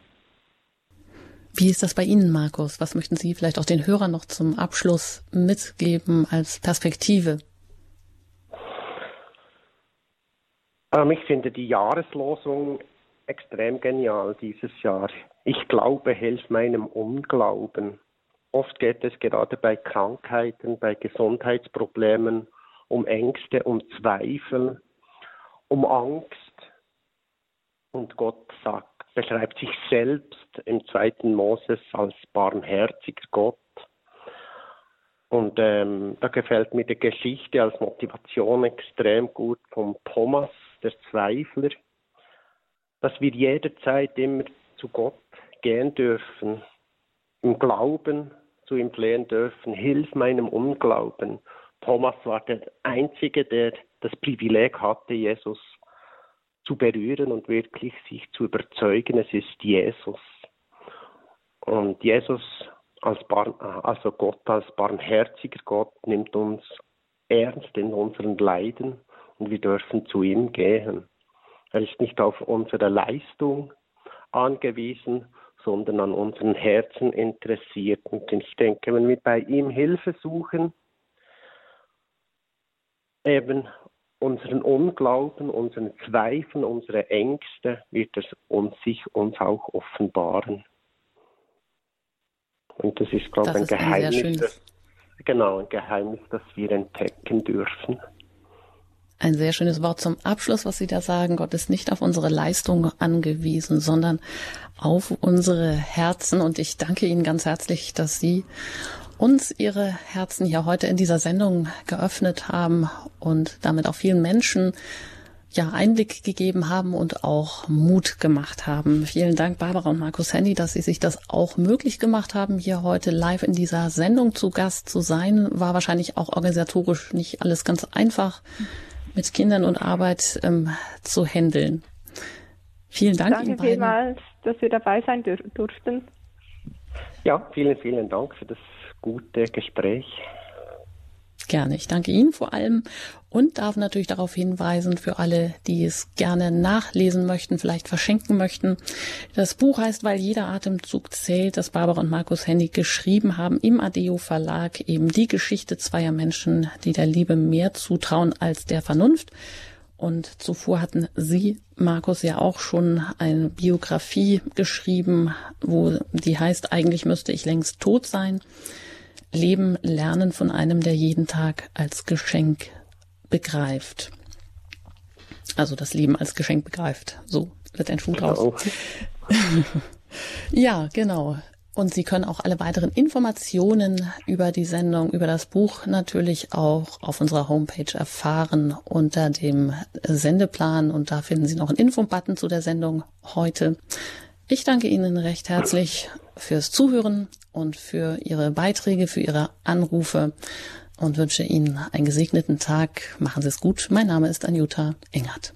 Wie ist das bei Ihnen, Markus? Was möchten Sie vielleicht auch den Hörern noch zum Abschluss mitgeben als Perspektive? Ähm, ich finde die Jahreslosung extrem genial dieses Jahr. Ich glaube, hilf meinem Unglauben. Oft geht es gerade bei Krankheiten, bei Gesundheitsproblemen um Ängste, um Zweifel, um Angst. Und Gott sagt, beschreibt sich selbst im zweiten Moses als barmherziger Gott. Und ähm, da gefällt mir die Geschichte als Motivation extrem gut vom Thomas, der Zweifler, dass wir jederzeit immer zu Gott gehen dürfen, im Glauben zu ihm flehen dürfen, hilf meinem Unglauben. Thomas war der Einzige, der das Privileg hatte, Jesus zu berühren und wirklich sich zu überzeugen, es ist Jesus. Und Jesus als also Gott als barmherziger Gott nimmt uns ernst in unseren Leiden und wir dürfen zu ihm gehen. Er ist nicht auf unsere Leistung angewiesen, sondern an unseren Herzen interessiert. Und ich denke, wenn wir bei ihm Hilfe suchen, eben unseren Unglauben, unseren Zweifeln, unsere Ängste, wird es uns sich uns auch offenbaren. Und das ist, glaube ich, ein Geheimnis. Ein das, genau, ein Geheimnis, das wir entdecken dürfen. Ein sehr schönes Wort zum Abschluss, was Sie da sagen. Gott ist nicht auf unsere Leistung angewiesen, sondern auf unsere Herzen. Und ich danke Ihnen ganz herzlich, dass Sie uns ihre Herzen hier heute in dieser Sendung geöffnet haben und damit auch vielen Menschen ja, Einblick gegeben haben und auch Mut gemacht haben. Vielen Dank, Barbara und Markus Handy, dass Sie sich das auch möglich gemacht haben, hier heute live in dieser Sendung zu Gast zu sein. War wahrscheinlich auch organisatorisch nicht alles ganz einfach mit Kindern und Arbeit ähm, zu handeln. Vielen Dank Danke Ihnen beiden. vielmals, dass wir dabei sein durften. Ja, vielen, vielen Dank für das gute Gespräch. Gerne. Ich danke Ihnen vor allem und darf natürlich darauf hinweisen, für alle, die es gerne nachlesen möchten, vielleicht verschenken möchten. Das Buch heißt, weil jeder Atemzug zählt, das Barbara und Markus Hennig geschrieben haben im Adeo Verlag, eben die Geschichte zweier Menschen, die der Liebe mehr zutrauen als der Vernunft. Und zuvor hatten Sie, Markus, ja auch schon eine Biografie geschrieben, wo die heißt, eigentlich müsste ich längst tot sein. Leben lernen von einem, der jeden Tag als Geschenk begreift. Also das Leben als Geschenk begreift. So wird ein Schuh draus. ja, genau. Und Sie können auch alle weiteren Informationen über die Sendung, über das Buch natürlich auch auf unserer Homepage erfahren unter dem Sendeplan. Und da finden Sie noch einen Info-Button zu der Sendung heute. Ich danke Ihnen recht herzlich fürs Zuhören und für Ihre Beiträge, für Ihre Anrufe und wünsche Ihnen einen gesegneten Tag. Machen Sie es gut. Mein Name ist Anjuta Engert.